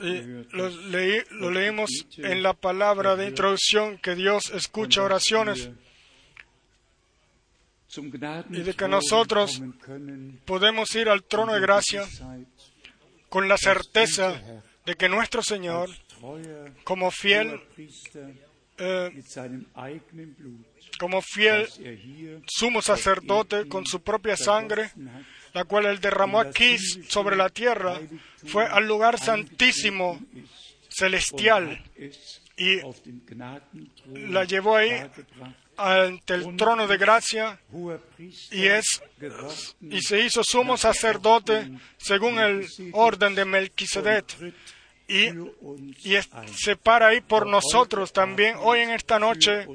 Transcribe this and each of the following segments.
Y gehört. lo, leí- leímos en la palabra de introducción que Dios escucha oraciones. y de que nosotros Podemos ir al trono de gracia con la certeza de que nuestro Señor, como fiel, eh, como fiel er sumo sacerdote con su propia sangre, la cual él derramó aquí sobre la tierra, fue al lugar santísimo celestial y la llevó ahí ante el trono de gracia y es y se hizo sumo sacerdote según el orden de Melquisedec. Y, y es- se para ahí por nosotros también hoy en esta noche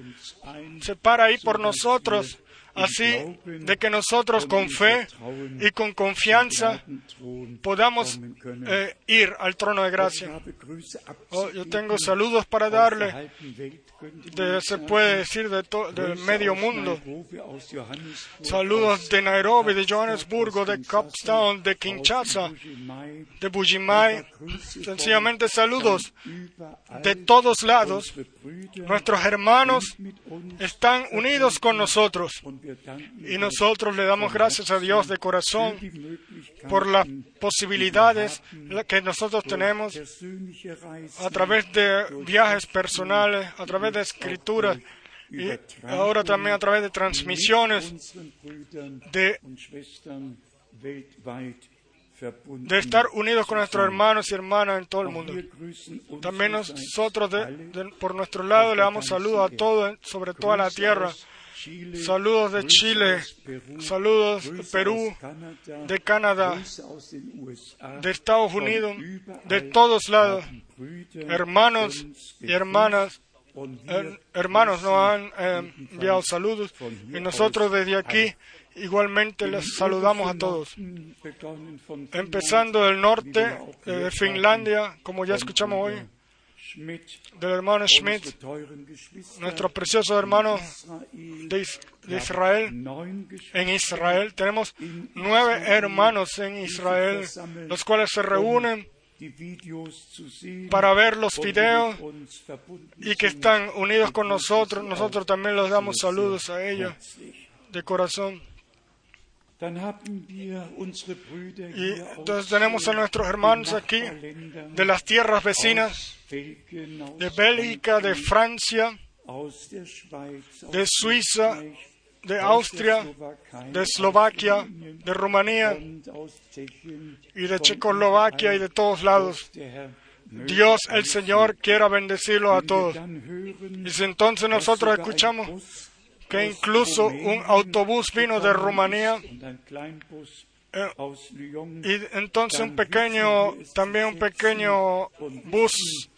se para ahí por nosotros así de que nosotros con fe y con confianza podamos eh, ir al trono de gracia. Oh, yo tengo saludos para darle de, se puede decir de del medio mundo. Saludos de Nairobi, de Johannesburgo, de Capstown, de Kinshasa, de Bujimai, sencillamente saludos de todos lados. Nuestros hermanos están unidos con nosotros y nosotros le damos gracias a Dios de corazón por las posibilidades que nosotros tenemos a través de viajes personales, a través de escrituras y ahora también a través de transmisiones de, estar unidos con nuestros hermanos y hermanas en todo el mundo. También nosotros, de- por nuestro lado, le damos saludos a todos, sobre toda la tierra. Saludos de Chile, saludos de Perú, de Canadá, de Estados Unidos, de todos lados. Hermanos y hermanas, hermanos nos han eh, enviado saludos y nosotros desde aquí igualmente les saludamos a todos. Empezando del norte eh, de Finlandia, como ya escuchamos hoy, del hermano Schmidt, preciosos hermanos Israel, de, Israel. En Israel tenemos nueve hermanos en Israel, los cuales se reúnen zu sehen, para ver los videos y que están unidos con nosotros. Nosotros también les damos saludos a ellos de corazón. Y entonces tenemos a nuestros hermanos aquí de las tierras vecinas, de Bélgica, de Francia, de Suiza, de aus Austria, de Eslovaquia, de Rumanía y de Checoslovaquia y de todos lados. Dios el Señor quiera bendecirlos a todos. Y si entonces nosotros escuchamos que incluso un autobús vino de Rumanía eh, y entonces un pequeño, también un pequeño bus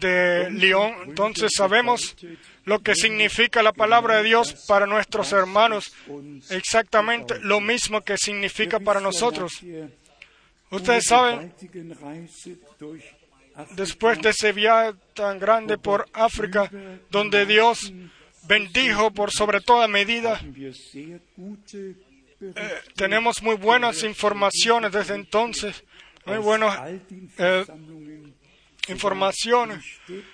de Lyon, entonces sabemos lo que significa la palabra de Dios para nuestros hermanos, exactamente lo mismo que significa para nosotros. Ustedes saben, después de ese viaje tan grande por África, donde Dios bendijo por sobre toda medida, eh, tenemos muy buenas informaciones desde entonces, muy den eh, Städten,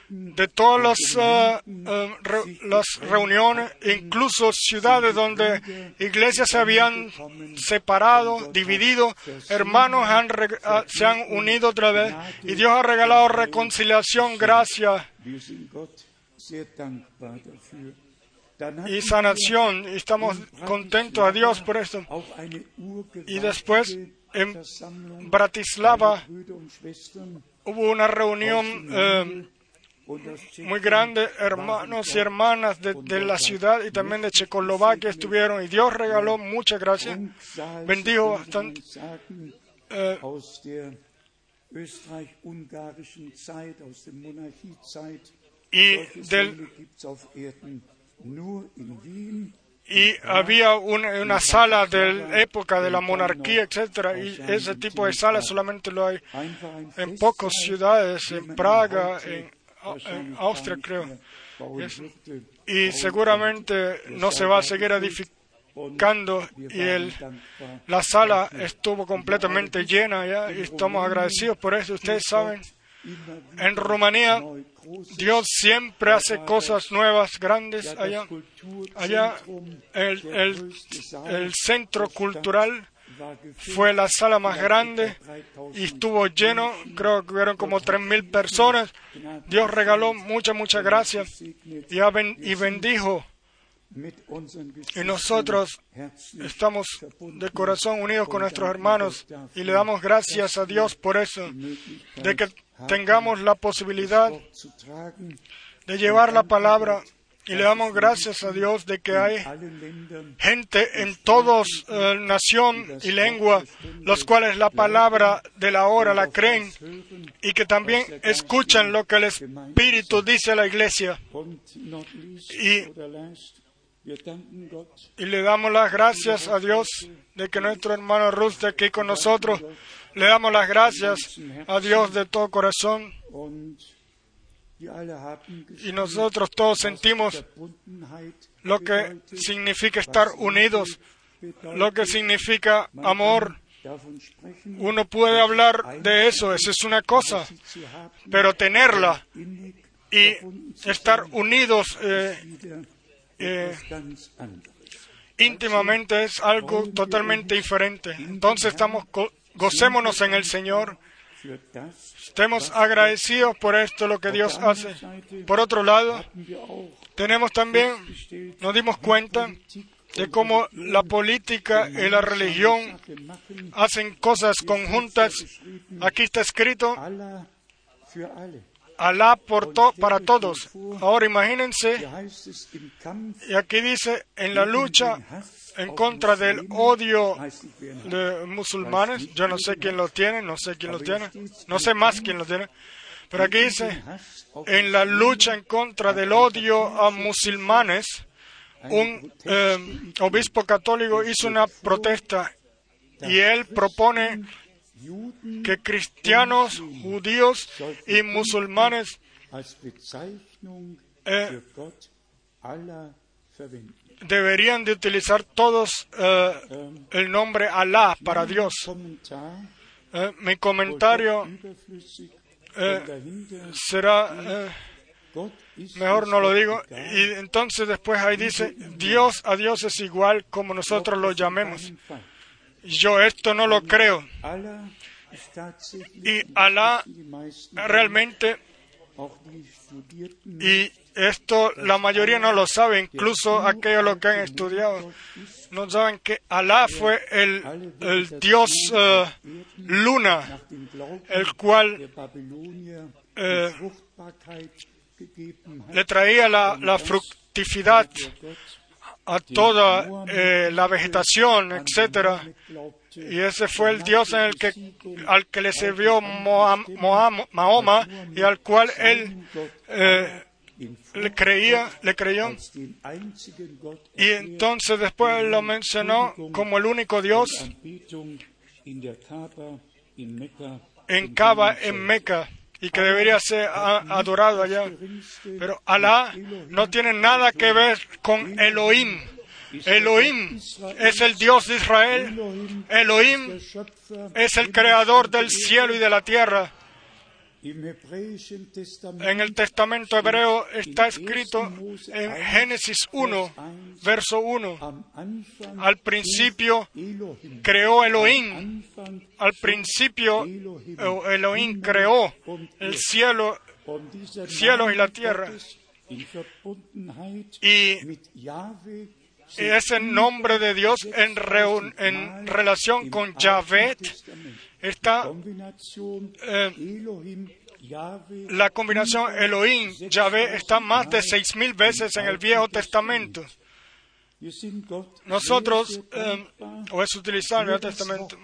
de todas las, eh, eh, re- las reuniones, incluso ciudades donde iglesias se habían separado, dividido, hermanos han ah, se han unido otra vez y Dios ha regalado reconciliación, gracia y sanación y estamos contentos a Dios por esto. Y después en Bratislava hubo una reunión eh, muy grande, hermanos y hermanas de, de la ciudad y también de Checoslovaquia estuvieron y Dios regaló muchas gracias. Bendijo bastante. Eh, y, del, Y había una, una sala de época de la monarquía, etcétera, y ese tipo de salas solamente lo hay en pocas ciudades, en Praga, en, en Austria creo. Y seguramente no se va a seguir edifi- predicando y el, la sala estuvo completamente llena ya y estamos agradecidos por eso. Ustedes saben, en Rumanía Dios siempre hace cosas nuevas, grandes allá. Allá el, el, el centro cultural fue la sala más grande y estuvo lleno, creo que hubieron como tres mil personas. Dios regaló muchas, muchas gracias y, y bendijo. Y nosotros estamos de corazón unidos con nuestros hermanos y le damos gracias a Dios por eso, de que tengamos la posibilidad de llevar la palabra y le damos gracias a Dios de que hay gente en todos eh, nación y lengua, los cuales la palabra de la hora la creen y que también escuchan lo que el Espíritu dice a la iglesia. Y, y le damos las gracias a Dios de que nuestro hermano Ruth esté aquí con nosotros. Le damos las gracias a Dios de todo corazón. Y nosotros todos sentimos lo que significa estar unidos, lo que significa amor. Uno puede hablar de eso, eso es una cosa, pero tenerla y estar unidos eh, eh, íntimamente es algo totalmente diferente. Entonces estamos go- gocémonos en el Señor, estemos agradecidos por esto lo que Dios hace. Por otro lado, tenemos también, nos dimos cuenta de cómo la política y la religión hacen cosas conjuntas. Aquí está escrito Alá por to- para todos. Ahora imagínense, y aquí dice, en la lucha en contra del odio de musulmanes, yo no sé quién lo tiene, no sé quién lo tiene, no sé más quién lo tiene, pero aquí dice, en la lucha en contra del odio a musulmanes, un eh, obispo católico hizo una protesta y él propone que cristianos, judíos y musulmanes eh, deberían de utilizar todos eh, el nombre Alá para Dios. Eh, mi comentario será, mejor no lo digo, y entonces después ahí dice, Dios a Dios es igual como nosotros lo llamemos. Yo esto no lo creo. Y Alá realmente, y esto la mayoría no lo sabe, incluso aquellos los que han estudiado, no saben que Alá fue el, el Dios eh, luna, el cual eh, le traía la, la fructividad a toda eh, la vegetación, etcétera. Y ese fue el Dios en el que, al que le sirvió Mahoma y al cual él eh, le creía, le creyó. Y entonces después lo mencionó como el único Dios en Kaaba, en Meca, y que debería ser adorado allá. Pero Alá no tiene nada que ver con Elohim. Elohim es el Dios de Israel. Elohim es el creador del cielo y de la tierra. En el Testamento hebreo está escrito en Génesis 1, verso 1. Al principio creó Elohim. Al principio Elohim creó el cielo, y la tierra. Y y ese nombre de Dios en, relación con Yahvé está eh, la combinación Elohim, Yahvé está más de seis mil veces en el Viejo Testamento. Nosotros, eh, o es utilizar el Viejo Testamento,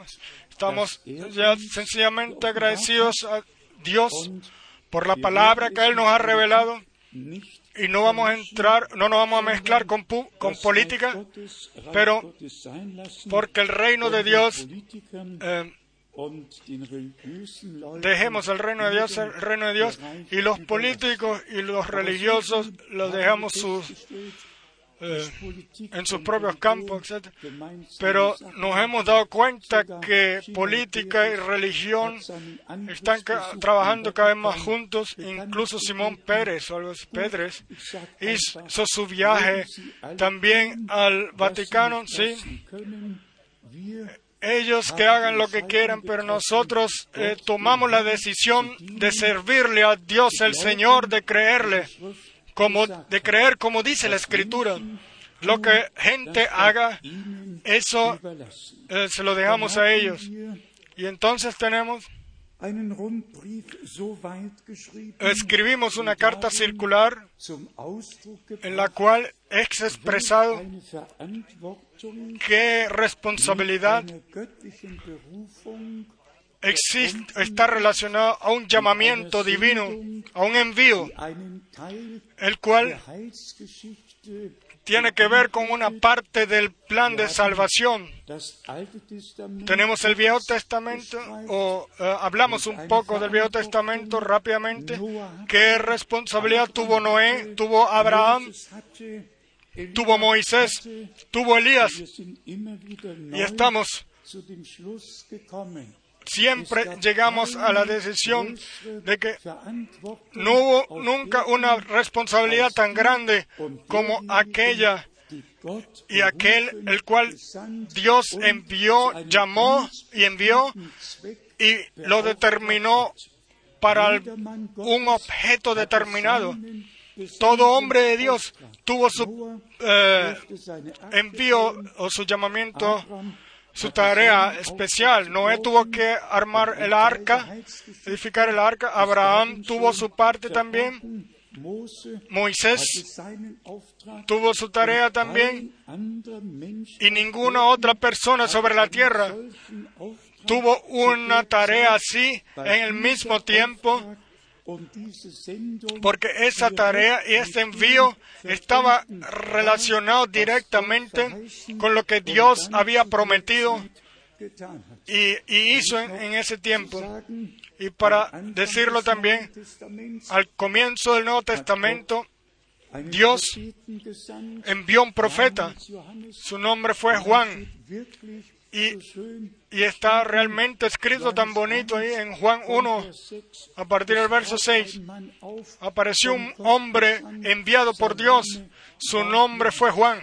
estamos ya sencillamente agradecidos a Dios por la palabra que Él nos ha revelado y no vamos a entrar, no nos vamos a mezclar con, pu- con política, pero porque el reino de Dios, eh, dejemos el reino de Dios, el reino de Dios, y los políticos y los religiosos los dejamos sus, eh, en sus propios campos, etc. Pero nos hemos dado cuenta que política y religión están trabajando cada vez más juntos. Incluso Simón Pérez o los Pedres hizo su viaje también al Vaticano, sí ellos que hagan lo que quieran, pero nosotros eh, tomamos la decisión de servirle a Dios el Señor, de creerle, como, de creer como dice la Escritura. Lo que gente haga, eso eh, se lo dejamos a ellos. Y entonces tenemos escribimos una carta circular en la cual es expresado qué responsabilidad existe, está relacionada a un llamamiento divino, a un envío, el cual tiene que ver con una parte del plan de salvación. Tenemos el Viejo Testamento, o eh, hablamos un poco del Viejo Testamento rápidamente. ¿Qué responsabilidad tuvo Noé, tuvo Abraham, tuvo Moisés, tuvo Elías? Y estamos siempre llegamos a la decisión de que no hubo nunca una responsabilidad tan grande como aquella y aquel el cual Dios envió, llamó y envió y lo determinó para un objeto determinado. Todo hombre de Dios tuvo su eh, envío o su llamamiento su tarea especial. Noé tuvo que armar el arca, edificar el arca. Abraham tuvo su parte también. Moisés tuvo su tarea también. Y ninguna otra persona sobre la tierra tuvo una tarea así en el mismo tiempo porque esa tarea y ese envío estaba relacionado directamente con lo que Dios había prometido y, hizo en, ese tiempo. Y para decirlo también, al comienzo del Nuevo Testamento, Dios envió un profeta. Su nombre fue Juan. Y, está realmente escrito tan bonito ahí en Juan 1, a partir del verso 6. Apareció un hombre enviado por Dios. Su nombre fue Juan.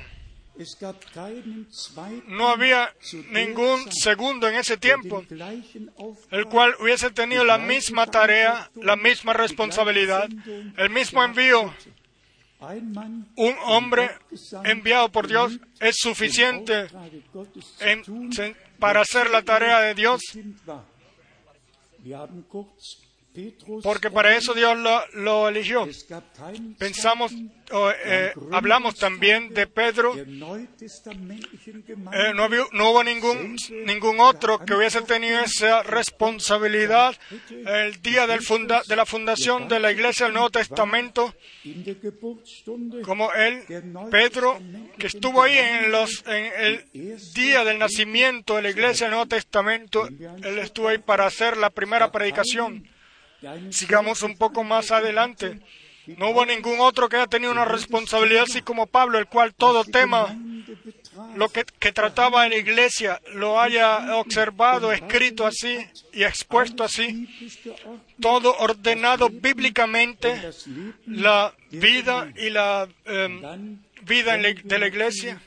No había ningún segundo en ese tiempo el cual hubiese tenido la misma tarea, la misma responsabilidad, el mismo envío un hombre enviado por Dios es suficiente para hacer la tarea de Dios porque para eso Dios lo, eligió. Pensamos, eh, hablamos también de Pedro. Eh, no, hubo ningún, ningún otro que hubiese tenido esa responsabilidad el día del de la fundación de la Iglesia del Nuevo Testamento, como él, Pedro, que estuvo ahí en, los, en el día del nacimiento de la Iglesia del Nuevo Testamento. Él estuvo ahí para hacer la primera predicación. Sigamos un poco más adelante. No hubo ningún otro que haya tenido una responsabilidad así como Pablo, el cual todo tema, lo que, trataba en la iglesia, lo haya observado, escrito así y expuesto así. Todo ordenado bíblicamente, la vida y la em, vida de la iglesia.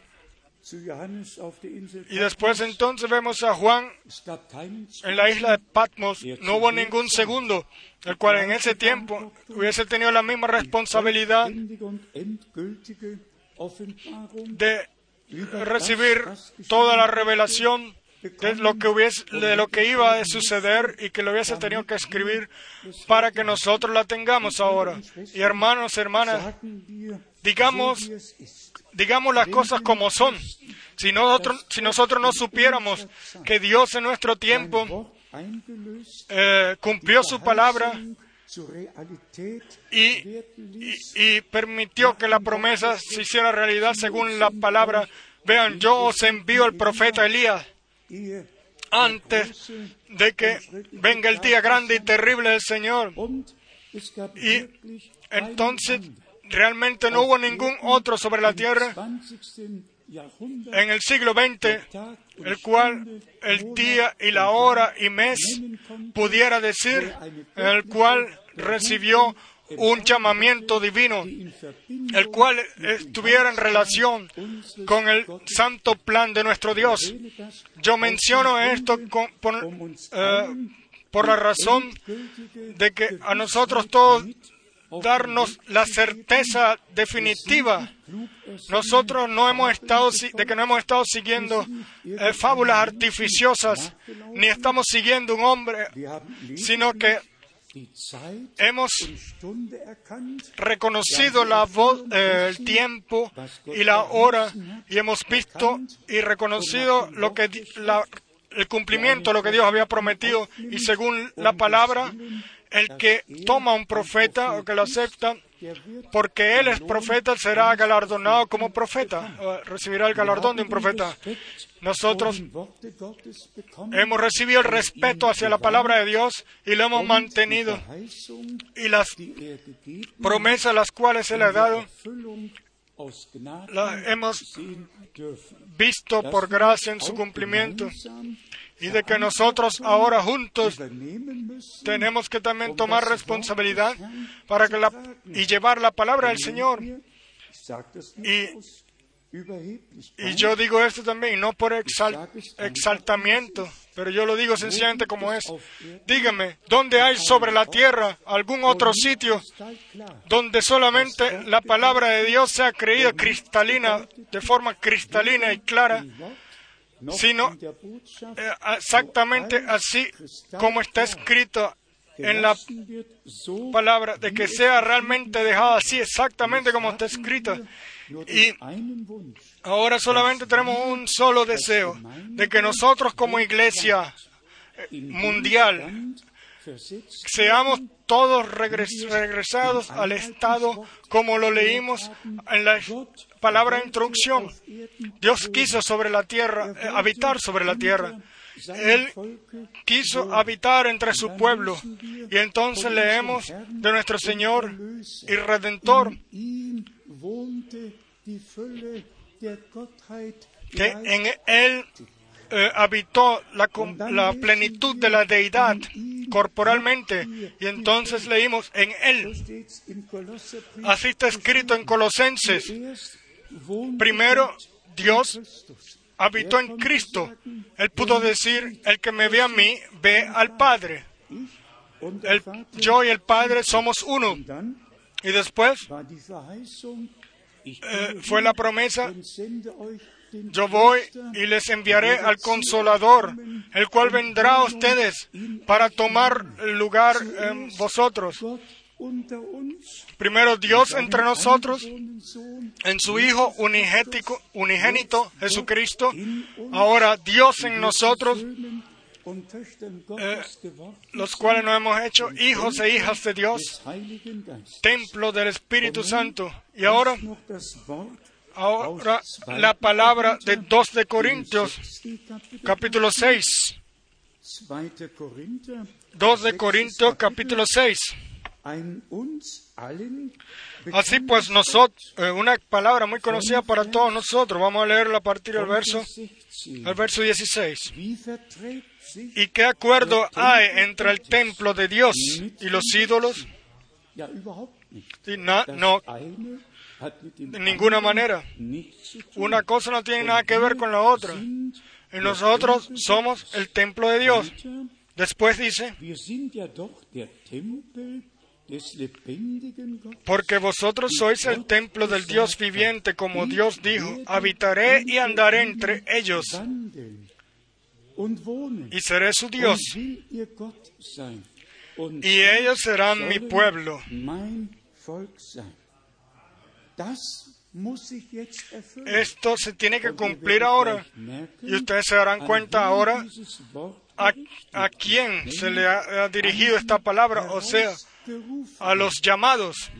Y después entonces vemos a Juan en la isla de Patmos. No hubo ningún segundo, el cual en ese tiempo hubiese tenido la misma responsabilidad de recibir toda la revelación de lo que hubiese, de lo que iba a suceder y que lo hubiese tenido que escribir para que nosotros la tengamos ahora. Y hermanos, hermanas, digamos digamos las cosas como son. Si nosotros, si nosotros no supiéramos que Dios en nuestro tiempo eh, cumplió su palabra y, permitió que la promesa se hiciera realidad según la palabra, vean, yo os envío el profeta Elías antes de que venga el día grande y terrible del Señor. Y entonces realmente no hubo ningún otro sobre la tierra en el siglo XX, el cual el día y la hora y mes pudiera decir, el cual recibió un llamamiento divino, el cual estuviera en relación con el santo plan de nuestro Dios. Yo menciono esto por, eh, por la razón de que a nosotros todos darnos la certeza definitiva. Nosotros no hemos estado de que no hemos estado siguiendo eh, fábulas artificiosas, ni estamos siguiendo un hombre, sino que hemos reconocido la voz, eh, el tiempo y la hora y hemos visto y reconocido lo que el cumplimiento, lo que Dios había prometido y según la palabra el que toma un profeta o que lo acepta, porque él es profeta, será galardonado como profeta, recibirá el galardón de un profeta. Nosotros hemos recibido el respeto hacia la palabra de Dios y lo hemos mantenido. Y las promesas las cuales Él ha dado, las hemos visto por gracia en su cumplimiento y de que nosotros ahora juntos tenemos que también tomar responsabilidad para que la, y llevar la palabra del Señor. Y, y yo digo esto también, no por exaltamiento, pero yo lo digo sencillamente como es. Dígame, ¿dónde hay sobre la tierra algún otro sitio donde solamente la palabra de Dios sea creída cristalina, de forma cristalina y clara? Sino eh, exactamente así como está escrito en la palabra, de que sea realmente dejado así, exactamente como está escrito. Y ahora solamente tenemos un solo deseo, de que nosotros como iglesia eh, mundial seamos todos regresados al estado como lo leímos en la palabra introducción. Dios quiso sobre la tierra, eh, habitar sobre la tierra. Él quiso habitar entre su pueblo. Y entonces leemos de nuestro Señor y Redentor que en Él eh, habitó la, plenitud de la deidad corporalmente. Y entonces leímos en Él. Así está escrito en Colosenses. Primero, Dios habitó en Cristo. Él pudo decir, el que me ve a mí, ve al Padre. yo y el Padre somos uno. Y después eh, fue la promesa yo voy y les enviaré al consolador, el cual vendrá a ustedes para tomar lugar en vosotros. Primero Dios entre nosotros, en su Hijo unigénito Jesucristo. Ahora Dios en nosotros, eh, los cuales nos hemos hecho hijos e hijas de Dios, templo del Espíritu Santo. Y ahora Ahora la palabra de 2 de Corintios, capítulo 6. 2 de Corintios, capítulo 6. Así pues, nosotros, eh, una palabra muy conocida para todos nosotros. Vamos a leerla a partir del verso, el verso 16. ¿Y qué acuerdo hay entre el templo de Dios y los ídolos? no, no, de ninguna manera. Una cosa no tiene nada que ver con la otra. Nosotros somos el templo de Dios. Después dice, porque vosotros sois el templo del Dios viviente, como Dios dijo, habitaré y andaré entre ellos y seré su Dios. Y ellos serán mi pueblo. Esto se tiene que cumplir ahora. Y ustedes se darán cuenta ahora a, a quién se le ha, dirigido esta palabra, o sea, a los llamados.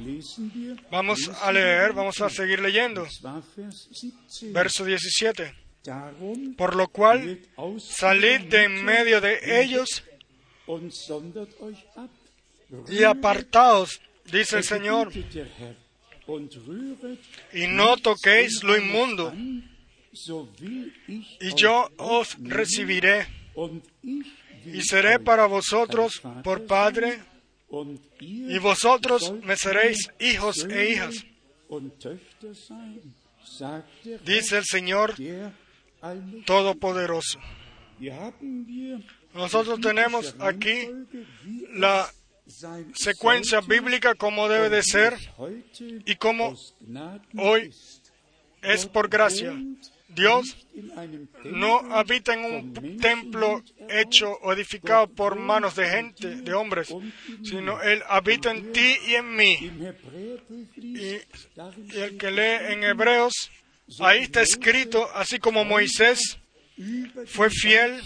Vamos a leer, vamos a seguir leyendo. Verso 17. Por lo cual, salid de en medio de ellos y apartaos, dice el Señor y no toquéis lo inmundo, y yo os recibiré, y seré para vosotros por Padre, y vosotros me seréis hijos e hijas, dice el Señor. Todopoderoso. Nosotros tenemos aquí la secuencia bíblica como debe de ser y como hoy es por gracia. Dios no habita en un templo hecho o edificado por manos de gente, de hombres, sino Él habita en ti y en mí. Y, el que lee en Hebreos, ahí está escrito, así como Moisés fue fiel,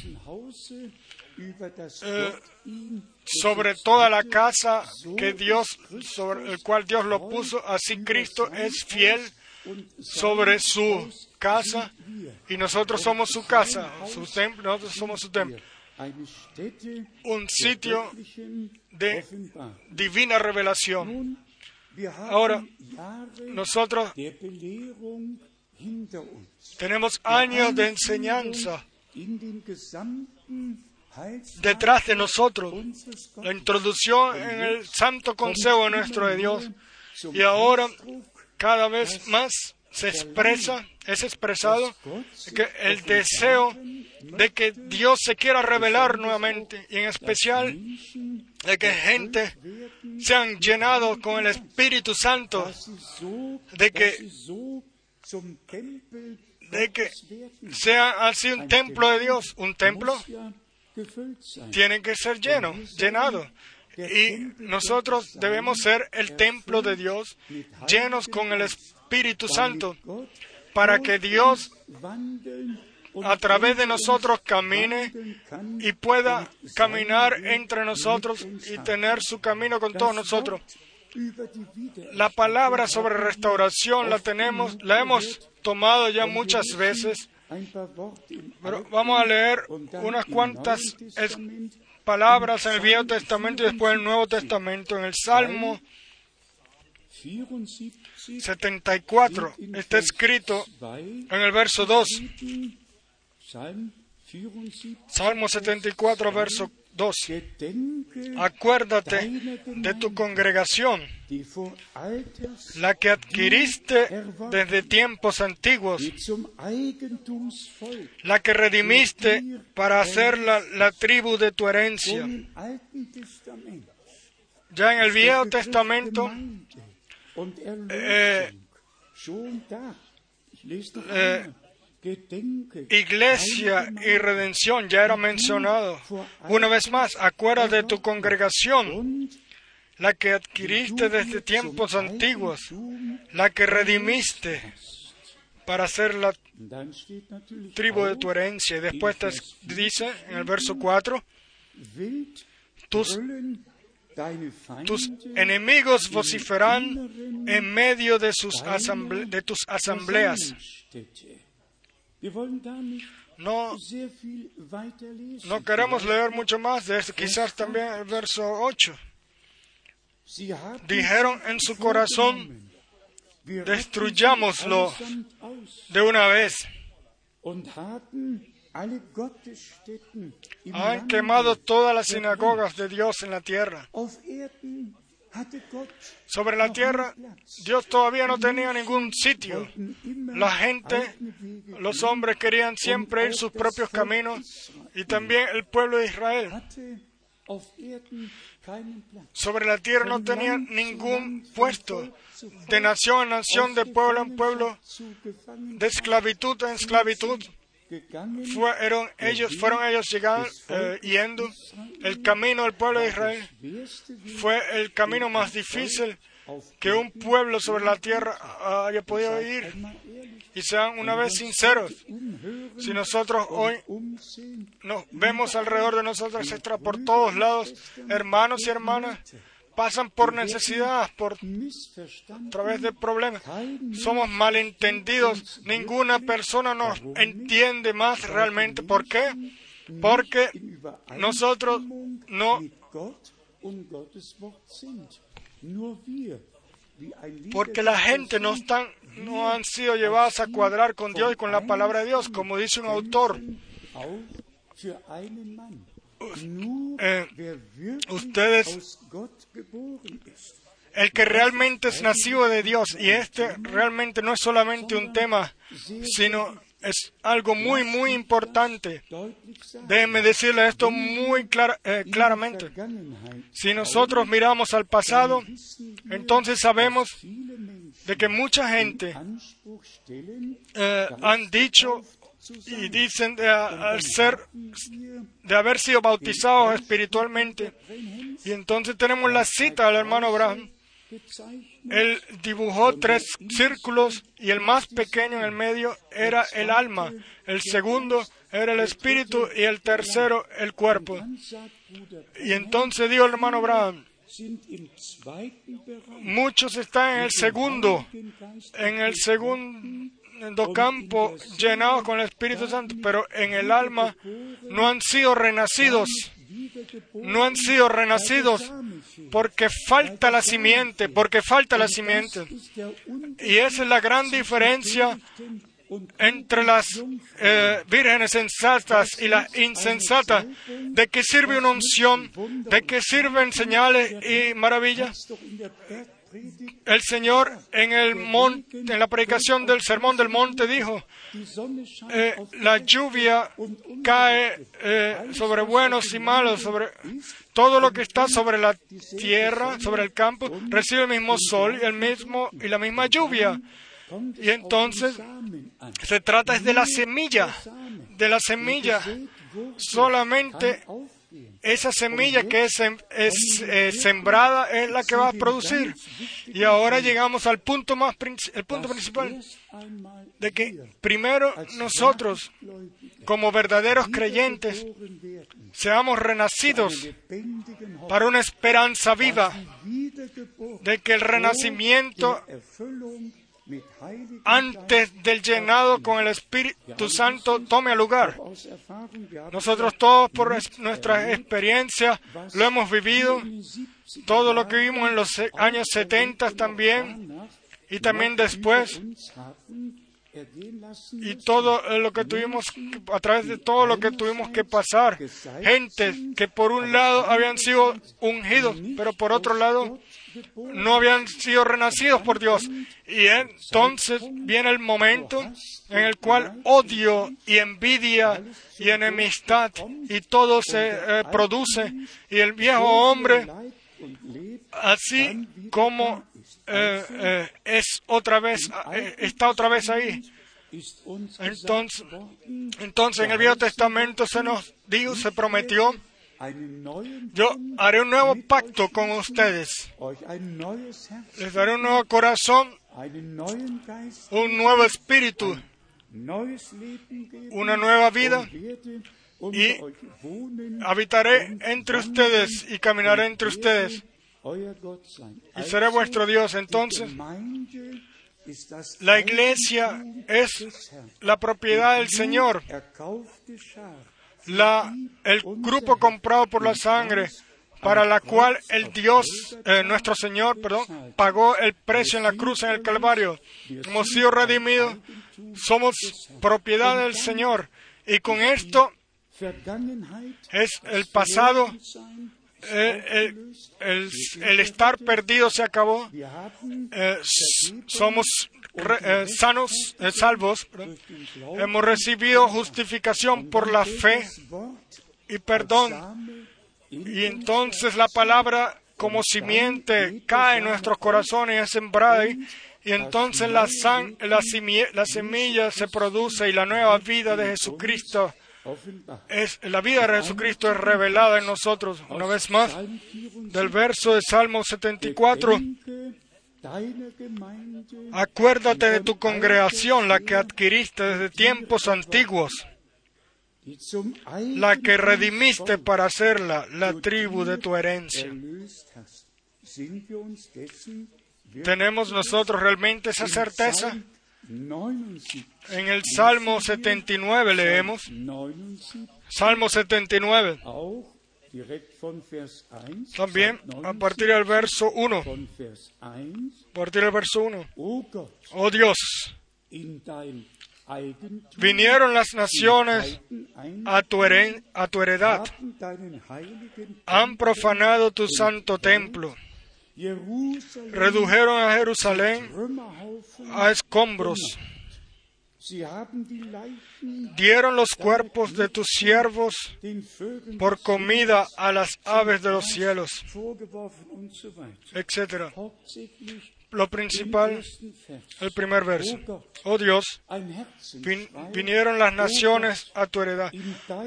eh, sobre toda la casa que Dios, sobre el cual Dios lo puso, así Cristo es fiel sobre su casa y nosotros somos su casa, su templo, nosotros somos su templo. Un sitio de divina revelación. Ahora, Nosotros tenemos años de enseñanza Detrás de nosotros, la introducción en el santo consejo nuestro de Dios. Y ahora cada vez más se expresa, es expresado que el deseo de que Dios se quiera revelar nuevamente y en especial de que gente sean llenados con el Espíritu Santo, de que- de que sean así un templo de Dios, un templo Muss ja gefüllt sein. tiene que ser lleno, llenado. Y nosotros debemos ser el templo de Dios, llenos con el Espíritu Santo, para que Dios a través de nosotros camine y pueda caminar entre nosotros y tener su camino con todos nosotros. La palabra sobre restauración la tenemos, la hemos tomado ya muchas veces, Vamos a leer unas cuantas palabras en el Viejo Testamento y después en el Nuevo Testamento. En el Salmo 74 74 está escrito 2, en el verso 2, Psalm 74, Salmo 74, verso 2. Gedenke Acuérdate de tu congregación, la que adquiriste desde tiempos antiguos, la que redimiste para hacerla la tribu de tu herencia. Ya en el Viejo Testamento, Gemeinde und Iglesia y redención ya era mencionado. Una vez más, acuérdate de tu congregación, la que adquiriste desde tiempos antiguos, la que redimiste para hacer la tribu de tu herencia. Y después te dice en el verso 4, wild tus, enemigos vociferan en medio de, sus asamble- de tus asambleas. No, no queremos leer mucho más de esto, quizás también el verso 8. Sie haben Dijeron en su corazón, destruyámoslo. de una vez. Han quemado todas las sinagogas de Dios en la tierra. Sobre la tierra, Dios todavía no tenía ningún sitio. La gente, los hombres querían siempre ir sus propios caminos y también el pueblo de Israel. Sobre la tierra no tenían ningún puesto. De nación en nación, de pueblo en pueblo, de esclavitud en esclavitud, fueron ellos, fueron ellos llegando, eh, yendo. El camino del pueblo de Israel fue el camino más difícil que un pueblo sobre la tierra haya podido ir. Y sean una vez sinceros, si nosotros hoy nos vemos alrededor de nosotros, etcétera, por todos lados, hermanos y hermanas pasan por necesidad, por a través de problemas. Somos malentendidos. Ninguna persona nos entiende más realmente. ¿Por qué? Porque nosotros no porque la gente no, están, no han sido llevadas a cuadrar con Dios y con la palabra de Dios, como dice un autor. Eh, ustedes, el que realmente es nacido de Dios, y este realmente no es solamente un tema, sino es algo muy, muy importante. Déjenme decirle esto muy eh, claramente. Si nosotros miramos al pasado, entonces sabemos de que mucha gente eh, han dicho y dicen de, ser, de haber sido bautizados espiritualmente. Y entonces tenemos la cita del hermano Abraham. Él dibujó tres círculos y el más pequeño en el medio era el alma, el segundo era el espíritu y el tercero el cuerpo. Y entonces dijo el hermano Abraham, muchos están en el segundo, en el segundo campo llenados con el Espíritu Santo, pero en el alma no han sido renacidos no han sido renacidos porque falta la simiente, porque falta la simiente. Y esa es la gran diferencia entre las eh, vírgenes sensatas y las insensatas. ¿De qué sirve una unción? ¿De qué sirven señales y maravillas? El Señor en, el monte, en la predicación del Sermón del Monte dijo, eh, la lluvia cae eh, sobre buenos y malos, sobre todo lo que está sobre la tierra, sobre el campo, recibe el mismo sol y, el mismo, y la misma lluvia. Y entonces se trata de la semilla, de la semilla. Solamente esa semilla que es, es eh, sembrada es la que va a producir. Y ahora llegamos al punto más el punto principal de que primero nosotros como verdaderos creyentes seamos renacidos para una esperanza viva de que el renacimiento antes del llenado con el Espíritu Santo tome lugar. Nosotros todos por nuestra experiencia lo hemos vivido, todo lo que vimos en los años 70 también y también después. Y todo lo que tuvimos, a través de todo lo que tuvimos que pasar, gente que por un lado habían sido ungidos, pero por otro lado no habían sido renacidos por Dios. Y entonces viene el momento en el cual odio y envidia y enemistad y todo se eh, produce y el viejo hombre, así como eh, eh, es otra vez, está otra vez ahí. Entonces, entonces en el Viejo Testamento se nos dijo, se prometió yo haré un nuevo pacto con ustedes. Les daré un nuevo corazón, un nuevo espíritu, una nueva vida y habitaré entre ustedes y caminaré entre ustedes y seré vuestro Dios. Entonces, la iglesia es la propiedad del Señor la, el grupo comprado por la sangre para la cual el Dios, eh, nuestro Señor, perdón, pagó el precio en la cruz en el Calvario. Hemos sido redimidos, somos propiedad del Señor. Y con esto es el pasado, eh, el, estar perdido se acabó. Eh, somos eh, sanos, eh, salvos, hemos recibido justificación por la fe y perdón. Y entonces la palabra como simiente cae en nuestros corazones y es sembrada y, entonces la, la, la semilla se produce y la nueva vida de Jesucristo es la vida de Jesucristo es revelada en nosotros. Una vez más, del verso de Salmo 74, Acuérdate de tu congregación, la que adquiriste desde tiempos antiguos, la que redimiste para hacerla la tribu de tu herencia. ¿Tenemos nosotros realmente esa certeza? En el Salmo 79 leemos, Salmo 79, direkt von Vers 1, También a 90, partir del verso 1. von Vers 1, A partir del verso 1. O Gott, Oh Dios, vinieron las naciones a tu, heren- a tu heredad, han profanado tu santo templo, redujeron a Jerusalén a escombros, dieron los cuerpos de tus siervos por comida a las aves de los cielos, etc. Lo principal, el primer verso. Oh Dios, vin- vinieron las naciones a tu heredad.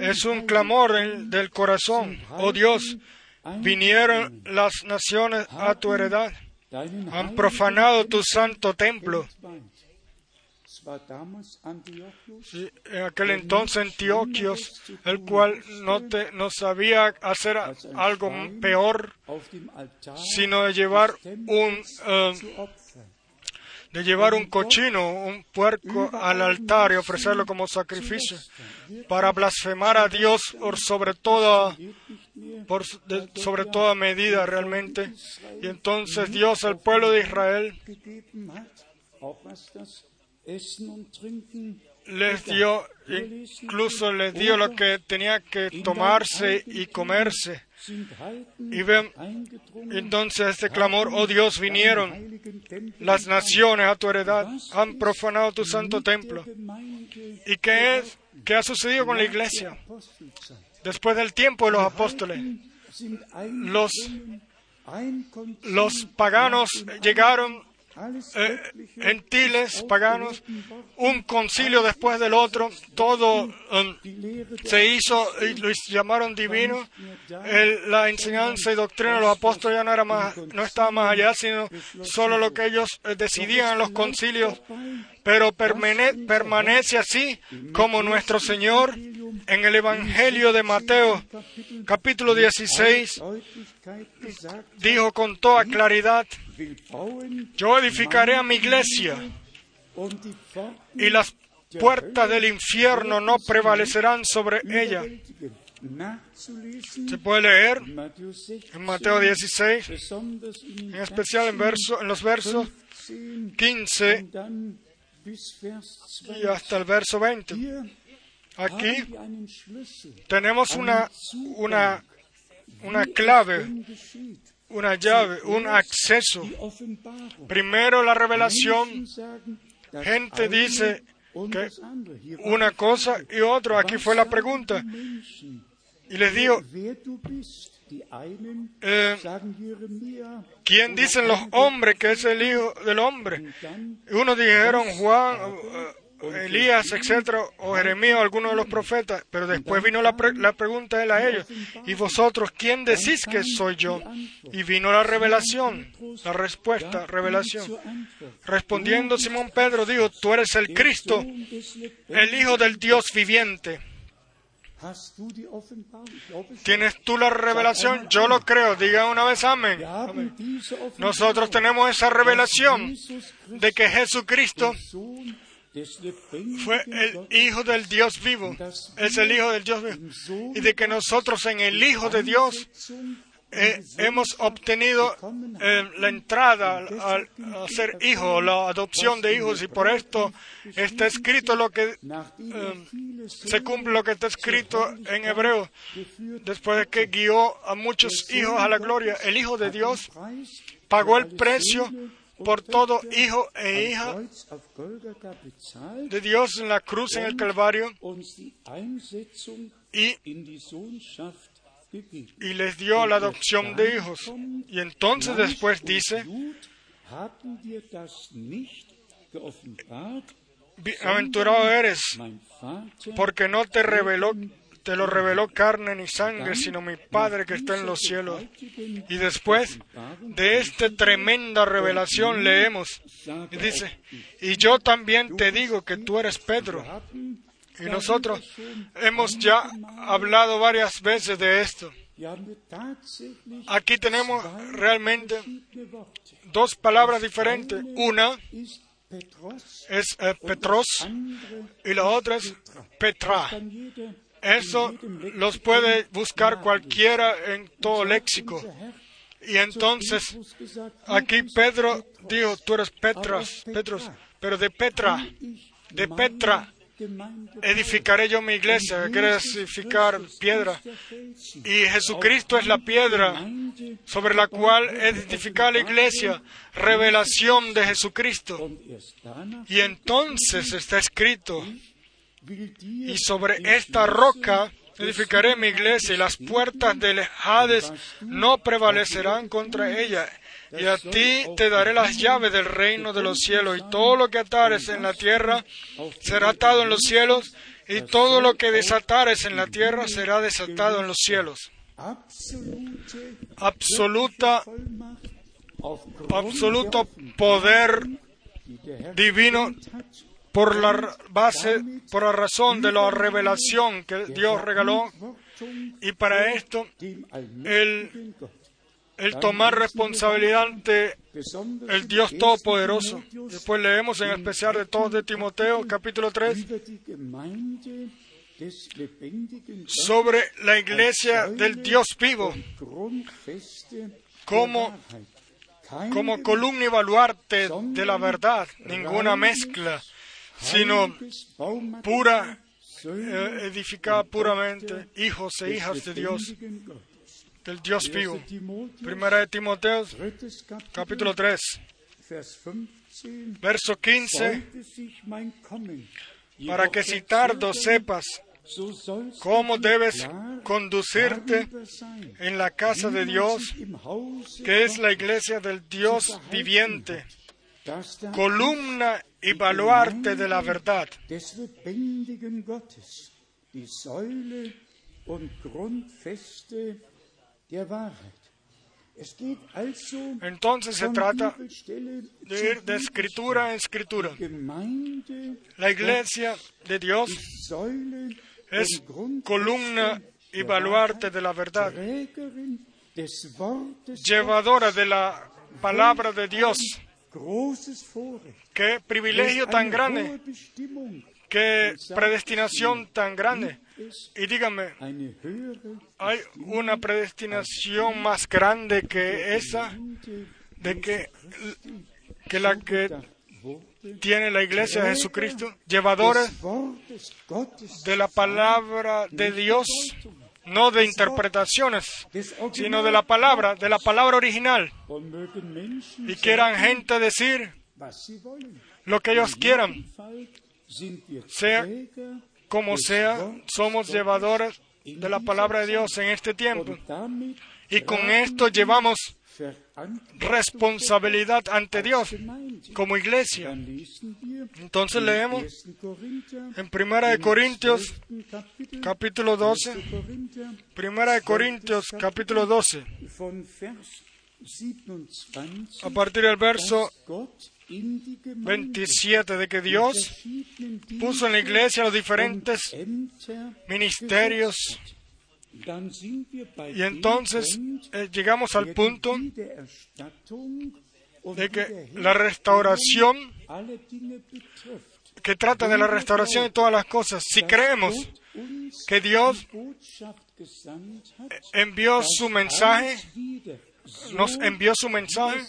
Es un clamor del, del corazón. Oh Dios, vinieron las naciones a tu heredad. Han profanado tu santo templo. Sí, en aquel entonces Antioquios, el cual no, te, no sabía hacer algo peor, sino de llevar un, eh, de llevar un cochino, un puerco al altar y ofrecerlo como sacrificio, para blasfemar a Dios por sobre toda, por de- sobre toda medida realmente. Y entonces Dios al pueblo de Israel les dio, incluso les dio lo que tenía que tomarse y comerse. Y ven, entonces este clamor, oh Dios, vinieron las naciones a tu heredad, han profanado tu santo templo. ¿Y qué es? ¿Qué ha sucedido con la iglesia? Después del tiempo de los apóstoles, los, los paganos llegaron, eh, gentiles, paganos, un concilio después del otro, todo um, se hizo y lo llamaron divino. El- la enseñanza y doctrina de los apóstoles ya no era más, no estaba más allá, sino solo lo que ellos eh, decidían en los concilios. Pero permane- permanece así como nuestro Señor en el Evangelio de Mateo, capítulo 16, Deutlichkeit gesagt, dijo con toda claridad, yo edificaré a mi iglesia y las puertas del infierno no prevalecerán sobre ella. Se puede leer Matthäus 16, en Mateo 16, besonders in en especial en, en los versos 15 15 und dann bis Vers y 2. hasta el verso 20. Hier Aquí tenemos una, una, una clave, una llave, un acceso. Primero la revelación, gente dice que una cosa y otra. Aquí fue la pregunta. Y les digo, eh. ¿quién dicen los hombres que es el hijo del hombre? Unos dijeron Juan, Elías, etcétera, o Jeremías, o alguno de los profetas. Pero después vino la, pre- la pregunta de él a ellos. ¿Y vosotros quién decís que soy yo? Y vino la revelación, la respuesta, revelación. Respondiendo Simón Pedro, dijo, tú eres el Cristo, el Hijo del Dios viviente. ¿Tienes tú la revelación? Yo lo creo. Diga una vez amén. Nosotros tenemos esa revelación de que Jesucristo fue el Hijo del Dios vivo. Es el Hijo del Dios vivo. Y de que nosotros en el Hijo de Dios eh, hemos obtenido eh, la entrada al, ser hijo, la adopción de hijos. Y por esto está escrito lo que eh, se cumple lo que está escrito en hebreo. Después de que guió a muchos hijos a la gloria, el Hijo de Dios pagó el precio por todo hijo e hija de Dios en la cruz en el Calvario y, les dio la adopción de hijos. Y entonces después dice, bienaventurado eres, porque no te reveló, te lo reveló carne ni sangre, sino mi Padre que está en los cielos. Y después de esta tremenda revelación leemos, y dice, y yo también te digo que tú eres Pedro. Y nosotros hemos ya hablado varias veces de esto. Aquí tenemos realmente dos palabras diferentes. Una es eh, Petros andere y la otra es Petra. Eso los puede buscar cualquiera en todo léxico. Y entonces, aquí Pedro dijo, tú eres Petras, Petros, pero de Petra, de Petra, edificaré yo mi iglesia, que quiere edificar piedra. Y Jesucristo es la piedra sobre la cual edificar la iglesia, revelación de Jesucristo. Y entonces está escrito, y sobre esta roca edificaré mi iglesia y las puertas del Hades no prevalecerán contra ella. Y a ti te daré las llaves del reino de los cielos y todo lo que atares en la tierra será atado en los cielos y todo lo que desatares en la tierra será desatado en los cielos. Absoluta, absoluto poder divino por la base, por la razón de la revelación que Dios regaló. Y para esto, el, el tomar responsabilidad ante el Dios Todopoderoso. Después leemos en especial de todos de Timoteo, capítulo 3, sobre la iglesia del Dios vivo, como, como columna y baluarte de la verdad, ninguna mezcla sino pura, eh, edificada puramente, hijos e hijas de Dios, del Dios vivo. Primera de Timoteo, capítulo 3, verso 15, para que si tardo sepas cómo debes conducirte en la casa de Dios, que es la iglesia del Dios viviente columna y baluarte de la verdad. Entonces se trata de ir de escritura en escritura. La iglesia de Dios es columna y baluarte de la verdad, llevadora de la palabra de Dios Qué privilegio tan grande, qué predestinación tan grande. Y dígame, ¿hay una predestinación más grande que esa de que, que la que tiene la iglesia de Jesucristo, llevadora de la palabra de Dios, no de interpretaciones, sino de la palabra, de la palabra original. Y quieran gente decir lo que ellos quieran, sea como sea, somos llevadores de la palabra de Dios en este tiempo. Y con esto llevamos responsabilidad ante Dios como iglesia. Entonces leemos en Primera de Corintios capítulo 12, Primera de Corintios capítulo 12, a partir del verso 27 de que Dios puso en la iglesia los diferentes ministerios y entonces eh, llegamos al punto de que la restauración, que trata de la restauración de todas las cosas, si creemos que Dios envió su mensaje, nos envió su mensaje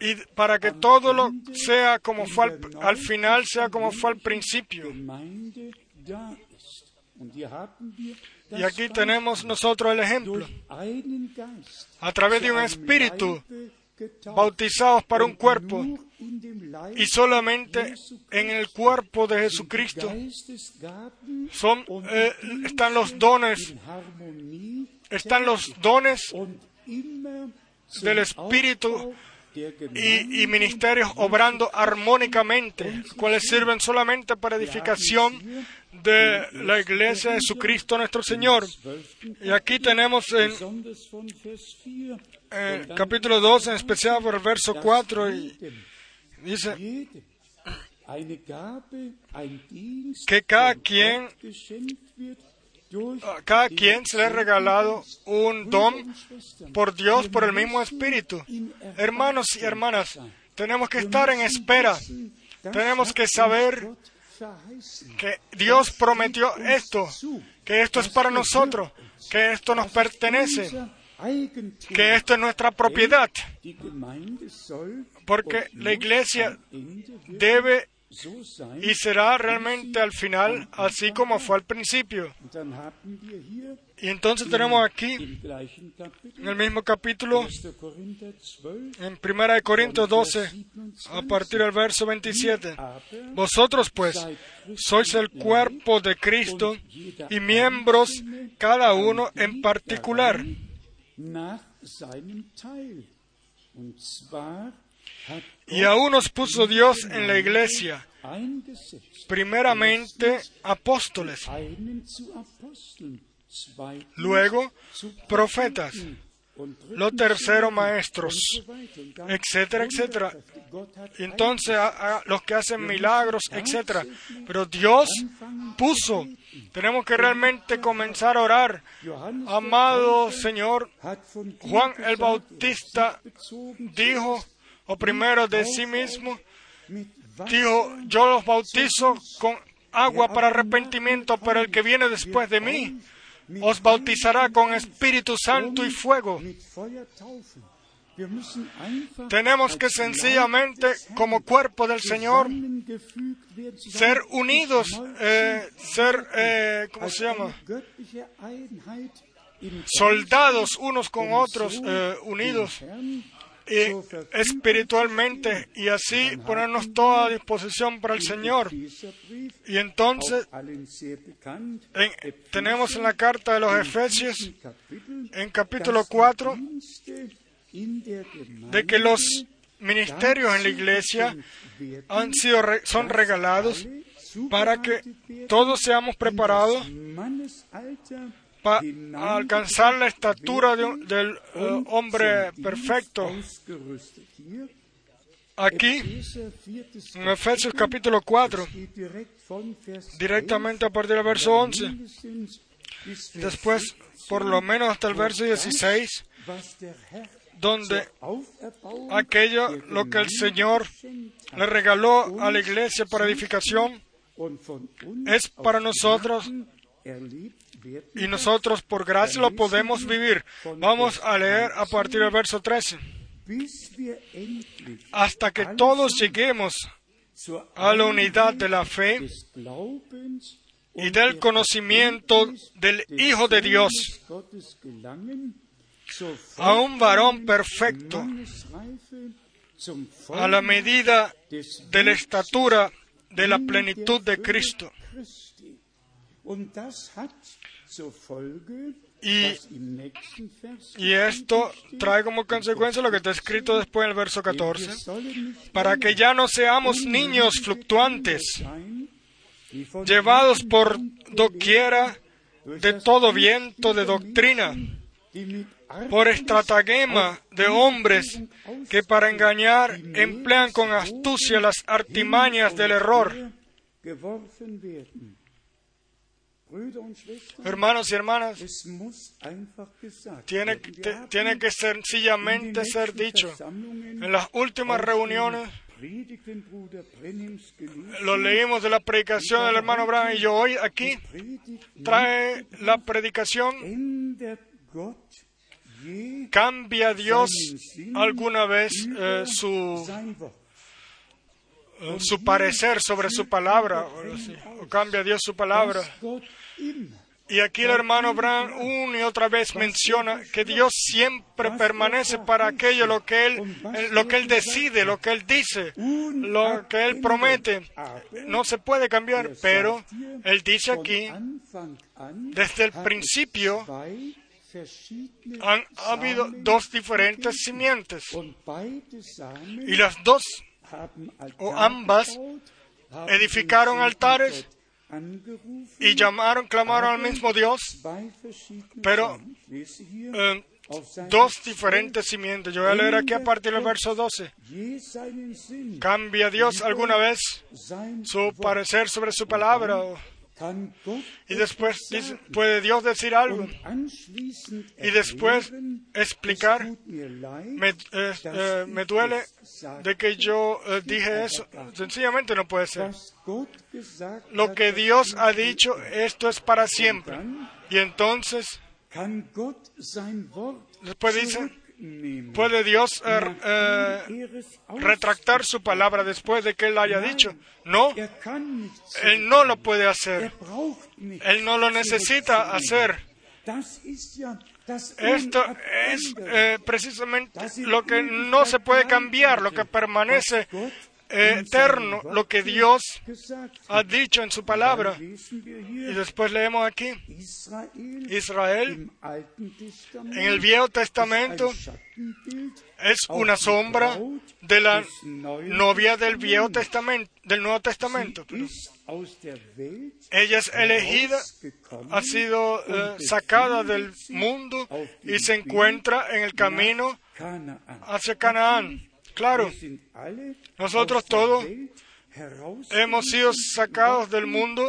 y para que todo lo sea como fue al, al final, sea como fue al principio. Y aquí tenemos nosotros el ejemplo. A través de un espíritu, bautizados para un cuerpo, y solamente en el cuerpo de Jesucristo son, eh, están los dones, están los dones del Espíritu y, y, ministerios obrando armónicamente, cuales sirven solamente para edificación de la iglesia de Jesucristo nuestro Señor. Y aquí tenemos en, capítulo 2, en especial por el verso 4, y dice que cada quien cada quien se le ha regalado un don por Dios, por el mismo Espíritu. Hermanos y hermanas, tenemos que estar en espera. Tenemos que saber que Dios prometió esto, que esto es para nosotros, que esto nos pertenece, que esto es nuestra propiedad, porque la iglesia debe y será realmente al final así como fue al principio. Y entonces tenemos aquí, en el mismo capítulo, en 1 Corintios 12, a partir del verso 27, vosotros pues sois el cuerpo de Cristo y miembros cada uno en particular. Y aún nos puso Dios en la iglesia, primeramente apóstoles, luego profetas, lo tercero maestros, etcétera, etcétera. Entonces los que hacen milagros, etcétera. Pero Dios puso, tenemos que realmente comenzar a orar. Amado Señor, Juan el Bautista dijo, o primero de sí mismo, dijo, yo los bautizo con agua para arrepentimiento, pero el que viene después de mí os bautizará con Espíritu Santo y fuego. Tenemos que sencillamente, como cuerpo del Señor, ser unidos, eh, ser, eh, ¿cómo se llama? Soldados unos con otros, eh, unidos espiritualmente y así ponernos toda a disposición para el Señor. Y entonces tenemos en la carta de los Efesios, en capítulo 4, de que los ministerios en la iglesia han sido, son regalados para que todos seamos preparados para alcanzar la estatura del eh, hombre perfecto. Aquí, en Efesios capítulo 4, directamente a partir del verso 11, después por lo menos hasta el verso 16, donde aquello, lo que el Señor le regaló a la iglesia para edificación, es para nosotros y nosotros por gracia lo podemos vivir. Vamos a leer a partir del verso 13. Hasta que todos lleguemos a la unidad de la fe y del conocimiento del Hijo de Dios, a un varón perfecto, a la medida de la estatura de la plenitud de Cristo. Y, esto trae como consecuencia lo que está escrito después en el verso 14, para que ya no seamos niños fluctuantes, llevados por doquiera de todo viento de doctrina, por estratagema de hombres que para engañar emplean con astucia las artimañas del error Hermanos y hermanas, tiene, tiene que sencillamente ser dicho. En las últimas reuniones, lo leímos de la predicación del hermano Abraham y yo hoy aquí trae la predicación. ¿Cambia Dios alguna vez eh, su, eh, su parecer sobre su palabra? ¿O cambia Dios su palabra? Y aquí el hermano Brown una y otra vez menciona que Dios siempre permanece para aquello lo que él, lo que él decide, lo que él dice, lo que él promete. No se puede cambiar, pero él dice aquí, desde el principio han habido dos diferentes simientes y las dos o ambas edificaron altares y llamaron, clamaron al mismo Dios, pero eh, dos diferentes simientes. Yo voy a leer aquí a partir del verso 12. ¿Cambia Dios alguna vez su parecer sobre su palabra? Y después dice, puede Dios decir algo y después explicar, me, eh, eh, me duele de que yo eh, dije eso. Sencillamente no puede ser. Lo que Dios ha dicho, esto es para siempre. Y entonces Después dice, puede Dios eh, eh, retractar su palabra después de que Él haya dicho. No, Él no lo puede Er hacer. Él no lo necesita hacer. Esto es eh, precisamente lo que no se puede cambiar, lo que permanece eterno, lo que Dios ha dicho en su palabra. Y después leemos aquí, Israel en el Viejo Testamento es una sombra de la novia del Viejo Testamento, del Nuevo Testamento. Ella es elegida, ha sido eh, sacada del mundo y se encuentra en el camino hacia Canaán. Claro, Nosotros todos hemos sido sacados del mundo,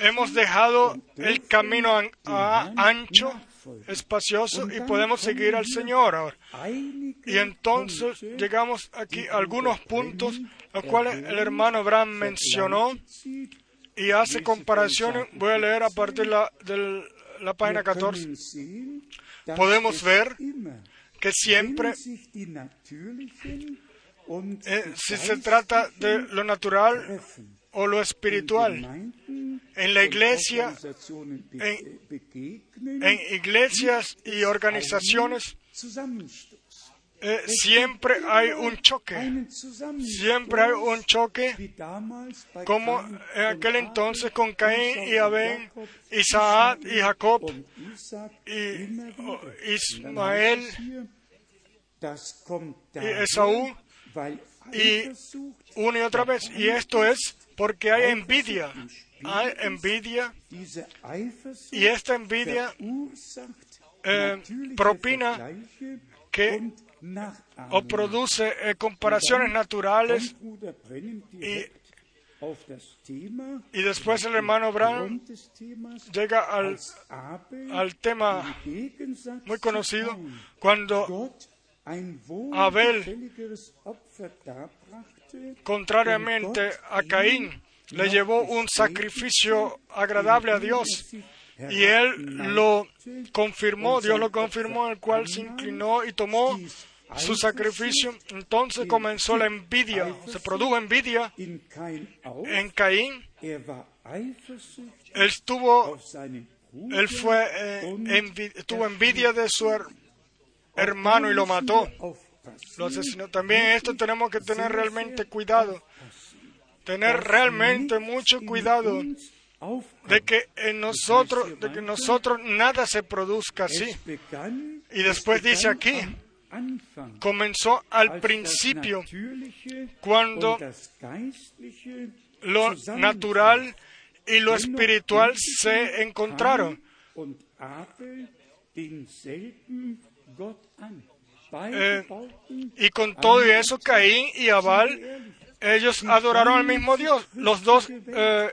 hemos dejado el camino an- a- ancho, espacioso y podemos seguir al Señor ahora. Y entonces llegamos aquí a algunos puntos, los cuales el hermano Abraham mencionó y hace comparaciones. Voy a leer a partir de la, de la página Wir 14, können sehen, dass Podemos ver que siempre, und eh, si se trata de lo natural o lo espiritual, en la iglesia, en- iglesias y organizaciones, eh, siempre hay un choque. Siempre hay un choque como en aquel entonces con Caín y Abel, Isaac y Jacob y Ismael Esaú y una y otra vez. Y esto es porque hay envidia. Hay envidia y esta envidia eh, propina que o produce eh, comparaciones naturales Thema, y después el hermano Brown llega al, al tema muy conocido cuando Abel, contrariamente a Caín le llevó un sacrificio agradable a Dios y él lo confirmó, Dios lo confirmó, el cual se inclinó y tomó su sacrificio. Entonces comenzó la envidia, se produjo envidia en Caín. Er Él él fue, eh, envi- tuvo envidia de su her- hermano y lo mató, lo asesinó. También esto tenemos que tener realmente cuidado, tener realmente mucho cuidado de que en nosotros, de que en nosotros nada se produzca así. Y después dice aquí, comenzó al principio cuando lo natural y lo espiritual se encontraron. Eh, y con todo eso, Caín y Abal, ellos adoraron al mismo Dios. Los dos eh,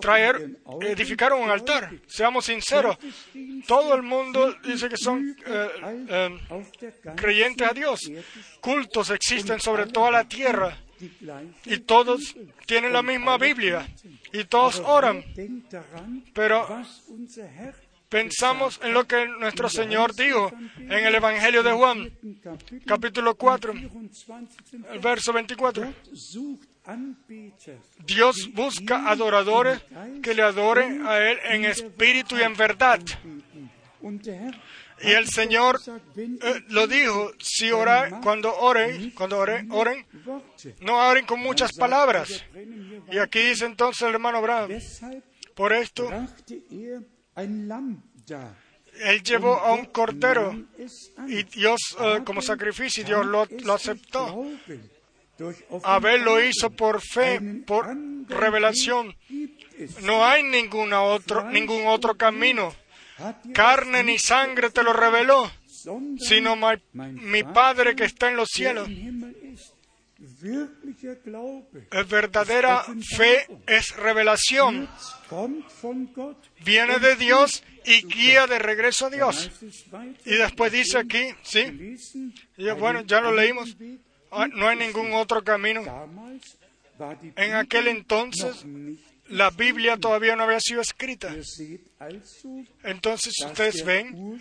traer, edificaron un altar. Seamos sinceros, todo el mundo dice que son eh, eh, creyentes a Dios. Cultos existen sobre toda la tierra y todos tienen la misma Biblia y todos oran. Pero pensamos en lo que nuestro Señor dijo en el Evangelio de Juan, capítulo 4, el verso 24. Dios busca adoradores que le adoren a Él en espíritu y en verdad. Y el Señor eh, lo dijo, si ora, cuando oren, cuando oren, oren, no oren con muchas palabras. Y aquí dice entonces el hermano Abraham, por esto, él llevó a un cordero y Dios eh, como sacrificio y Dios lo, lo aceptó. Abel lo hizo por fe, por revelación. No hay ninguna otro, ningún otro camino. Carne ni sangre te lo reveló, sino mi Padre que está en los cielos. Verdadera fe es revelación. Viene de Dios y guía de regreso a Dios. Y después dice aquí, sí, y bueno, ya lo leímos, ah, no hay ningún otro camino. En aquel entonces la Biblia todavía no había sido escrita. Entonces ustedes ven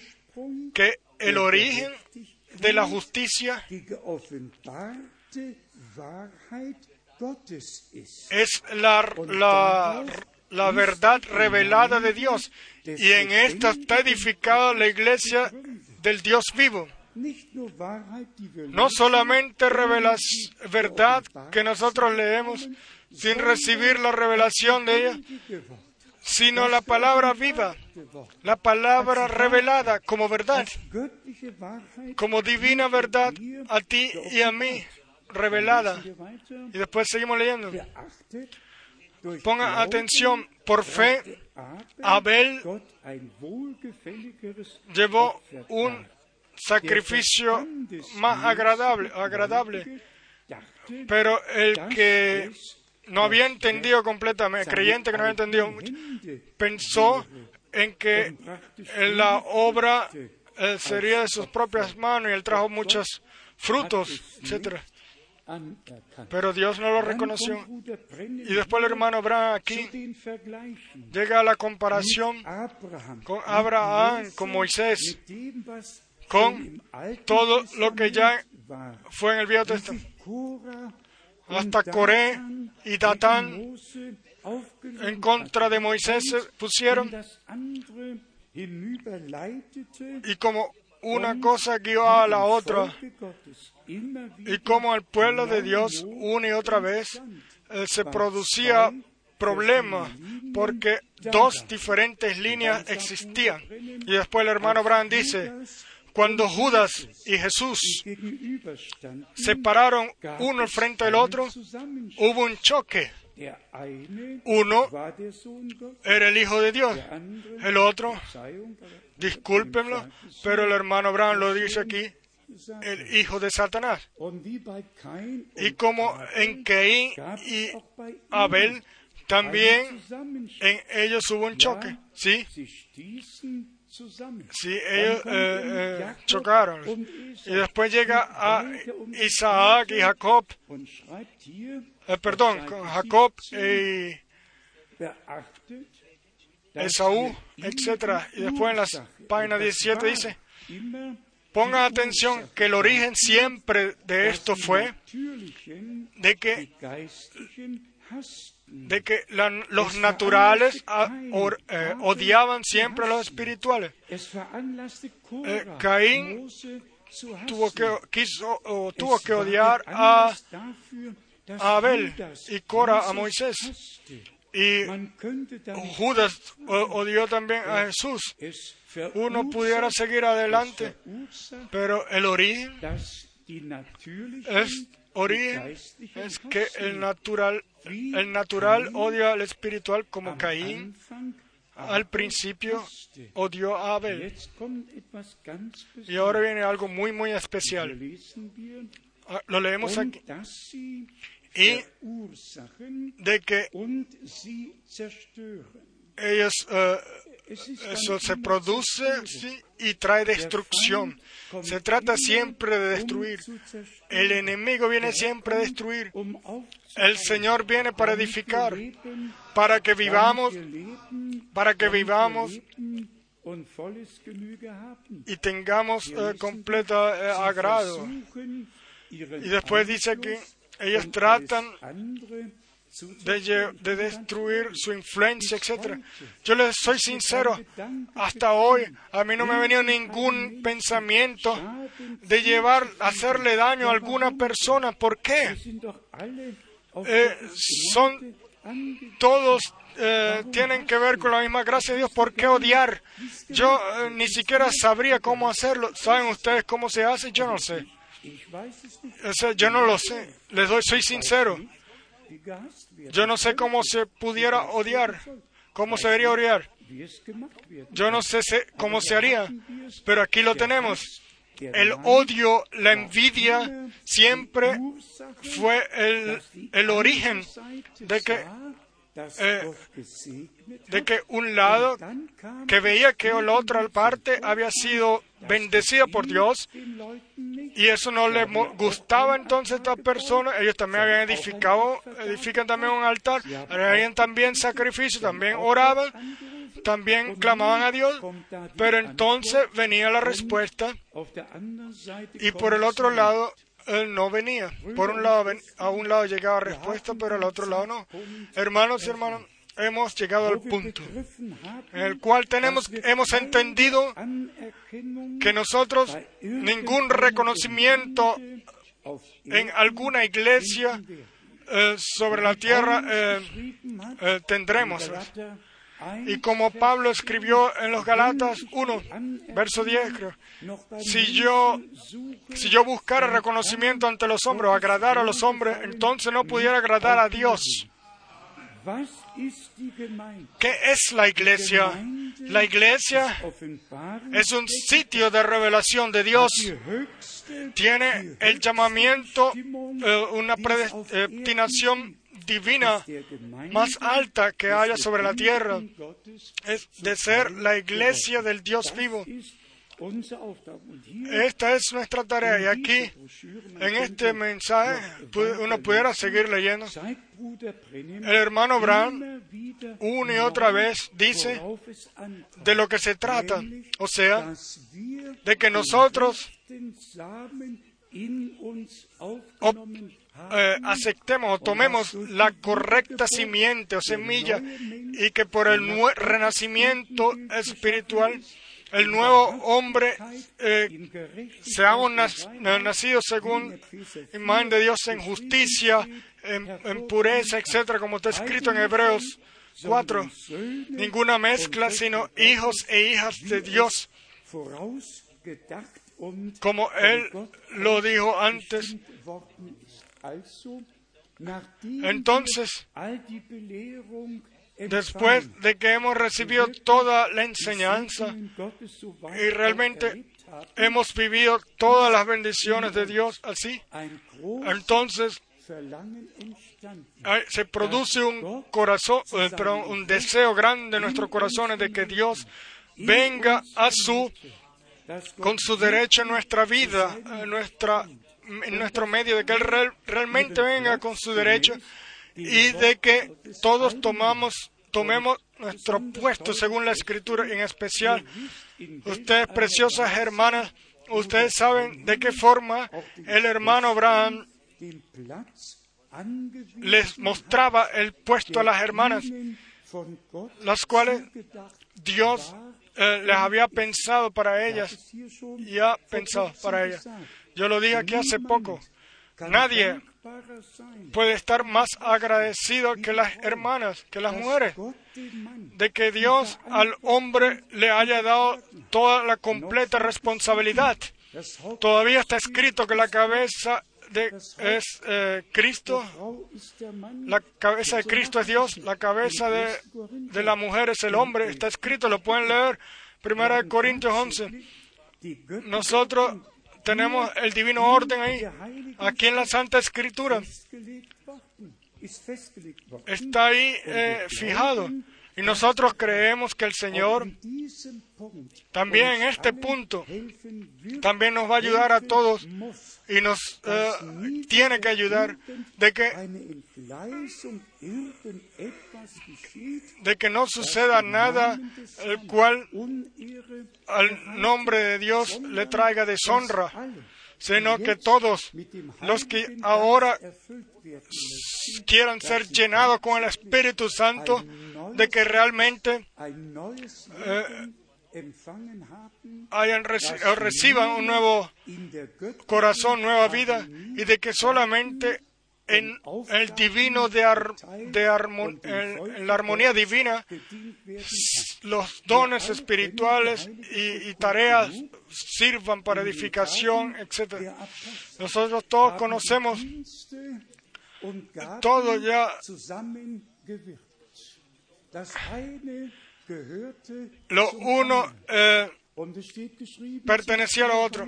que el origen de la justicia es la, la, la verdad revelada de Dios. Y en esta está edificada la iglesia del Dios vivo. No solamente revelas verdad que nosotros leemos sin recibir la revelación de ella, sino la palabra viva, la palabra revelada como verdad, como divina verdad a ti y a mí revelada. Y después seguimos leyendo. Beachtet, durch Ponga Glauben atención, por fe, Abel, llevó un sacrificio más agradable, agradable. Pero el que no había entendido completamente, creyente que no había entendido mucho, pensó en que la obra eh, sería de sus propias manos y él trajo muchos frutos, etcétera. Pero Dios no lo reconoció. Y después el hermano Abraham aquí llega a la comparación con Abraham, con Moisés, con todo lo que ya fue en el Viejo Testamento. Hasta Coré y Datán en contra de Moisés se pusieron y como una cosa guió a la otra y como el pueblo de Dios una y otra vez eh, se producía problema porque dos diferentes líneas existían. Y después el hermano Abraham dice, cuando Judas y Jesús se pararon uno al frente del otro, hubo un choque. Uno era el Hijo de Dios, el otro, discúlpenlo, pero el hermano Abraham lo dice aquí, el hijo de Satanás. Y como en Caín y Abel, también en ellos hubo un choque, ¿sí? Sí, ellos eh, eh, chocaron. Y después llega a Isaac y Jacob, eh, perdón, Jacob y Esaú, etc. Y después en la página 17 dice, pongan atención que el origen siempre de esto fue de que de que la- los naturales or- eh, odiaban siempre a los espirituales. Eh, Caín tuvo que, quiso, o tuvo que odiar a, a Abel y Cora a Moisés. Y Judas odió también a Jesús. Uno pudiera seguir adelante, pero el origen es origen es que el natural el natural odia al espiritual como Caín al principio odió a Abel. Y ahora viene algo muy muy especial. Ah, Lo leemos aquí. Y de que ellos eh, eso se produce sí, y trae destrucción. Se trata siempre de destruir. El enemigo viene siempre a destruir. El Señor viene para edificar, para que vivamos, para que vivamos y tengamos eh, completo eh, agrado. Y después dice que ellos tratan de, de destruir su influencia, etc. Yo les soy sincero, hasta hoy a mí no me ha venido ningún pensamiento de llevar, hacerle daño a alguna persona. ¿Por qué? Eh, son todos eh, tienen que ver con la misma gracia de Dios. ¿Por qué odiar? Yo eh, ni siquiera sabría cómo hacerlo. ¿Saben ustedes cómo se hace? Yo no sé. Yo no lo sé. Les doy, soy sincero. Yo no sé cómo se pudiera odiar, cómo se debería odiar. Yo no sé cómo se haría, pero aquí lo tenemos. el odio, la envidia, siempre fue el, el origen de que, eh, de que un lado que veía que la otra parte había sido bendecida por Dios y eso no le gustaba entonces a esta persona. Ellos también habían edificado, edifican también un altar, habían también sacrificios, también oraban, también clamaban a Dios, pero entonces venía la respuesta y por el otro lado él no venía. Por un lado, a un lado llegaba respuesta, pero al otro lado no. Hermanos y hermanas, hemos llegado al punto en el cual tenemos, hemos entendido que nosotros ningún reconocimiento en alguna iglesia eh, sobre la tierra eh, eh, tendremos. Y como Pablo escribió en los Galatas 1, verso 10, creo, si yo, si yo buscara reconocimiento ante los hombres agradar a los hombres, entonces no pudiera agradar a Dios. ¿Qué es la iglesia? La iglesia es un sitio de revelación de Dios. Tiene el llamamiento, eh, una predestinación divina más alta que haya sobre la tierra. Es de ser la iglesia del Dios vivo. Esta es nuestra tarea y aquí, en este mensaje, uno pudiera seguir leyendo. El hermano Brown, una y otra vez, dice de lo que se trata, o sea, de que nosotros eh, aceptemos o tomemos la correcta simiente o semilla y que por el renacimiento espiritual el nuevo hombre eh, seamos nacidos según imagen de Dios en justicia, en, pureza, etcétera, como está escrito en Hebreos 4. Ninguna mezcla, sino hijos e hijas de Dios, como Él lo dijo antes. Entonces, después de que hemos recibido toda la enseñanza y realmente hemos vivido todas las bendiciones de Dios así, entonces se produce un corazón, eh, un deseo grande en nuestros corazones de que Dios venga a su con su derecho en nuestra vida, nuestra en nuestro medio, de que Él realmente venga con su derecho y de que todos tomamos, tomemos nuestro puesto según la Escritura, en especial ustedes, preciosas hermanas, ustedes saben de qué forma el hermano Abraham les mostraba el puesto a las hermanas, las cuales Dios eh, les había pensado para ellas y ha pensado para ellas. Yo lo dije aquí hace poco. Nadie puede estar más agradecido que las hermanas, que las mujeres, de que Dios al hombre le haya dado toda la completa responsabilidad. Todavía está escrito que la cabeza de, es eh, Cristo, la cabeza de Cristo es Dios, la cabeza de, de la mujer es el hombre. Está escrito, lo pueden leer, 1 Corintios 11. Nosotros tenemos el divino orden ahí, aquí en la Santa Escritura. Está ahí eh, fijado. Y nosotros creemos que el Señor también en este punto también nos va a ayudar a todos y nos eh, tiene que ayudar de que de que no suceda nada el cual al nombre de Dios le traiga deshonra, sino que todos los que ahora quieran ser llenados con el Espíritu Santo, de que realmente eh, hayan reciban un nuevo corazón, nueva vida, y de que solamente en el divino de, en, la armonía divina, los dones espirituales y, tareas sirvan para edificación, etc. Nosotros todos conocemos todo ya. Lo uno eh, pertenecía a lo otro.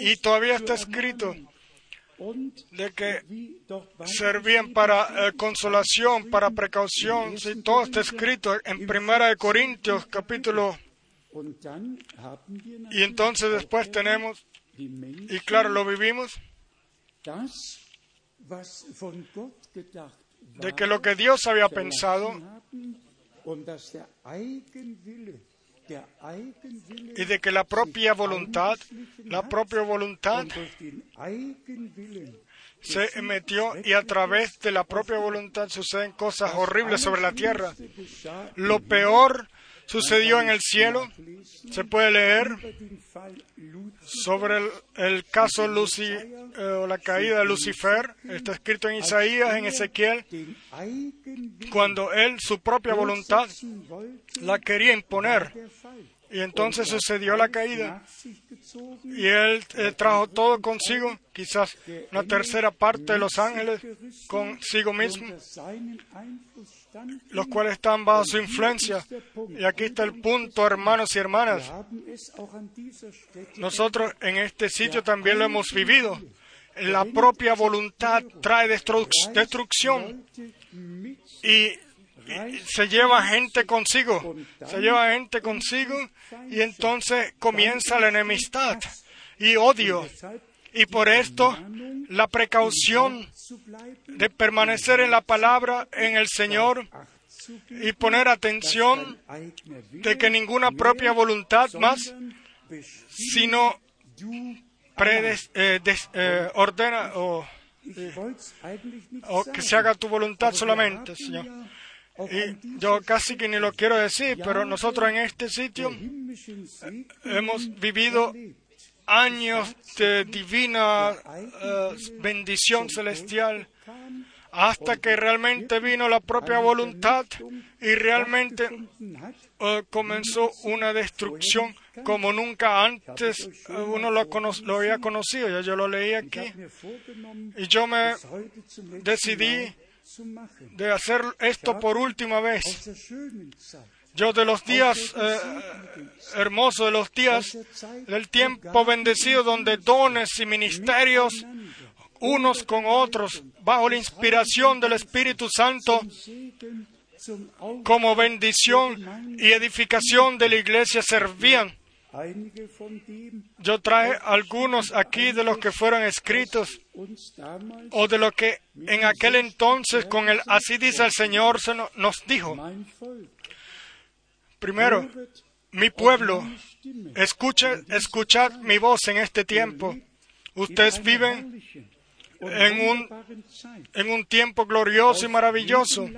Y todavía está escrito de que servían para eh, consolación, para precaución. Sí, todo está escrito en Primera de Corintios, capítulo. Y entonces después tenemos, y claro, lo vivimos, de que lo que Dios había pensado y de que la propia voluntad, la propia voluntad se metió y a través de la propia voluntad suceden cosas horribles sobre la tierra. Lo peor sucedió en el cielo. Se puede leer sobre el, caso Luci, eh, o la caída de Lucifer. Está escrito en Isaías, en Ezequiel, cuando él su propia voluntad la quería imponer. Y entonces sucedió la caída. Y él trajo todo consigo, quizás una tercera parte de los ángeles consigo mismo, los cuales están bajo su influencia. Y aquí está el punto, hermanos y hermanas. Nosotros en este sitio también lo hemos vivido. La propia voluntad trae destru- destrucción y se lleva gente consigo. Se lleva gente consigo y entonces comienza la enemistad y odio. Y por esto la precaución de permanecer en la palabra, en el Señor y poner atención de que ninguna propia voluntad más, sino eh, eh, ordena o, nicht o que se haga tu voluntad solamente, Señor. Y yo casi que ni lo quiero decir, pero nosotros en este sitio hemos vivido. Años de divina eh, bendición celestial hasta que realmente vino la propia voluntad y realmente eh, comenzó una destrucción como nunca antes eh, uno lo, lo había conocido. Ya yo lo leí aquí y yo me decidí de hacer esto por última vez. Yo de los días eh, hermosos, de los días del tiempo bendecido donde dones y ministerios unos con otros, bajo la inspiración del Espíritu Santo, como bendición y edificación de la iglesia servían. Yo traje algunos aquí de los que fueron escritos o de lo que en aquel entonces con el así dice el Señor se no- nos dijo. Primero, mi pueblo, escuche, escuchad mi voz en este tiempo. Ustedes viven en un, en un tiempo glorioso y maravilloso.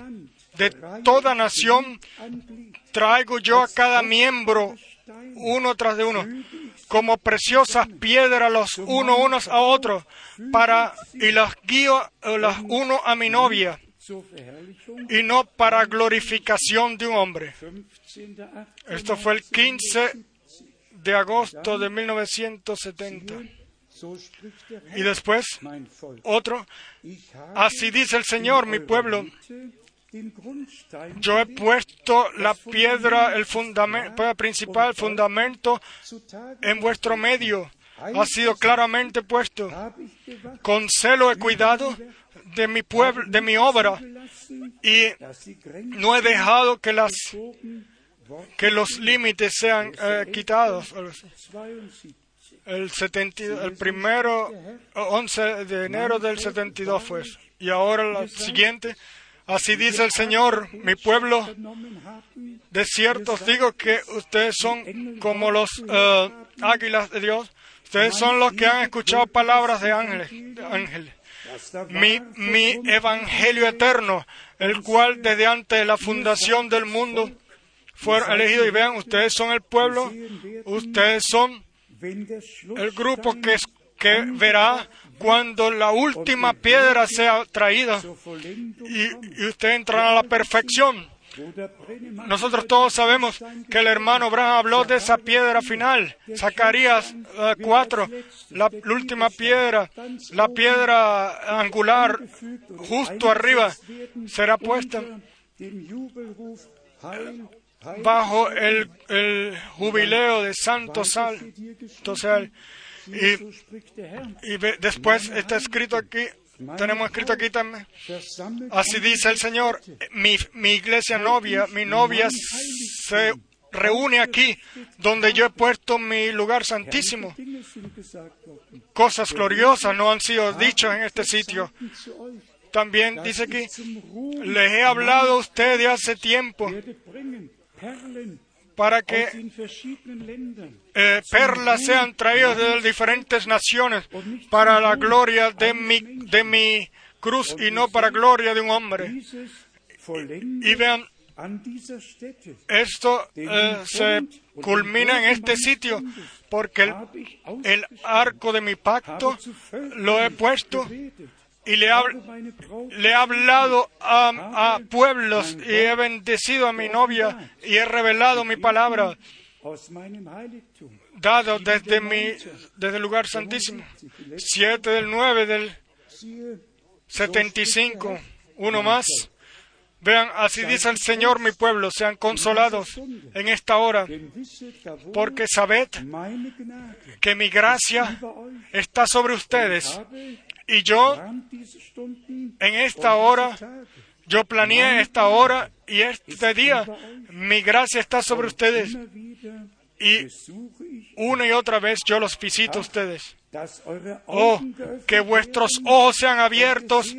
De toda nación traigo yo a cada miembro uno tras de uno, como preciosas piedras los uno unos a otros, para y las guío eh, las uno a mi novia, y no para glorificación de un hombre. 15. Esto fue el 15 de agosto de 1970. So spricht der Y después, otro, así dice el Señor, mi pueblo, yo he puesto la piedra, el fundamento principal, fundamento en vuestro medio. Ha sido claramente puesto. Con celo he cuidado de mi pueblo, de mi obra, y no he dejado que las que los límites sean eh, quitados. 72. El, 72 el primero, eh, 11 de enero del 72 fue eso. Y ahora la siguiente, así dice el Señor, mi pueblo, de cierto os digo que ustedes son como los eh, águilas de Dios. Ustedes son los que han escuchado palabras de ángeles. ángeles. Mi, mi evangelio eterno, el cual desde antes de la fundación del mundo fueron elegidos. Y vean, ustedes son el pueblo, ustedes son el grupo que, es- que verá cuando la última piedra sea traída y, y usted entrará a la perfección. Nosotros todos sabemos que el hermano Abraham habló de esa piedra final. Zacarías eh, 4, la, la última piedra, la piedra angular justo arriba será puesta bajo el, el jubileo de Santo Sal. y, y después está escrito aquí, tenemos escrito aquí también, así dice el Señor, mi, mi iglesia novia, mi novia se reúne aquí, donde yo he puesto mi lugar santísimo. Cosas gloriosas no han sido dichas en este sitio. También dice aquí, les he hablado a ustedes hace tiempo para que eh, perlas sean traídas de diferentes naciones para la gloria de mi, de mi cruz y no para gloria de un hombre. Y vean, esto eh, se culmina en este sitio porque el, el arco de mi pacto lo he puesto y le, le he hablado a, pueblos y he bendecido a mi novia y he revelado mi palabra dado desde mi desde el lugar santísimo. 7 del 9 del Siehe, 75 uno más. Vean así dice el Señor mi pueblo sean consolados en esta hora porque sabed que mi gracia está sobre ustedes y yo en esta hora yo planeé esta hora y este día mi gracia está sobre ustedes. Y una y otra vez yo los visito a ustedes. Oh que vuestros ojos sean abiertos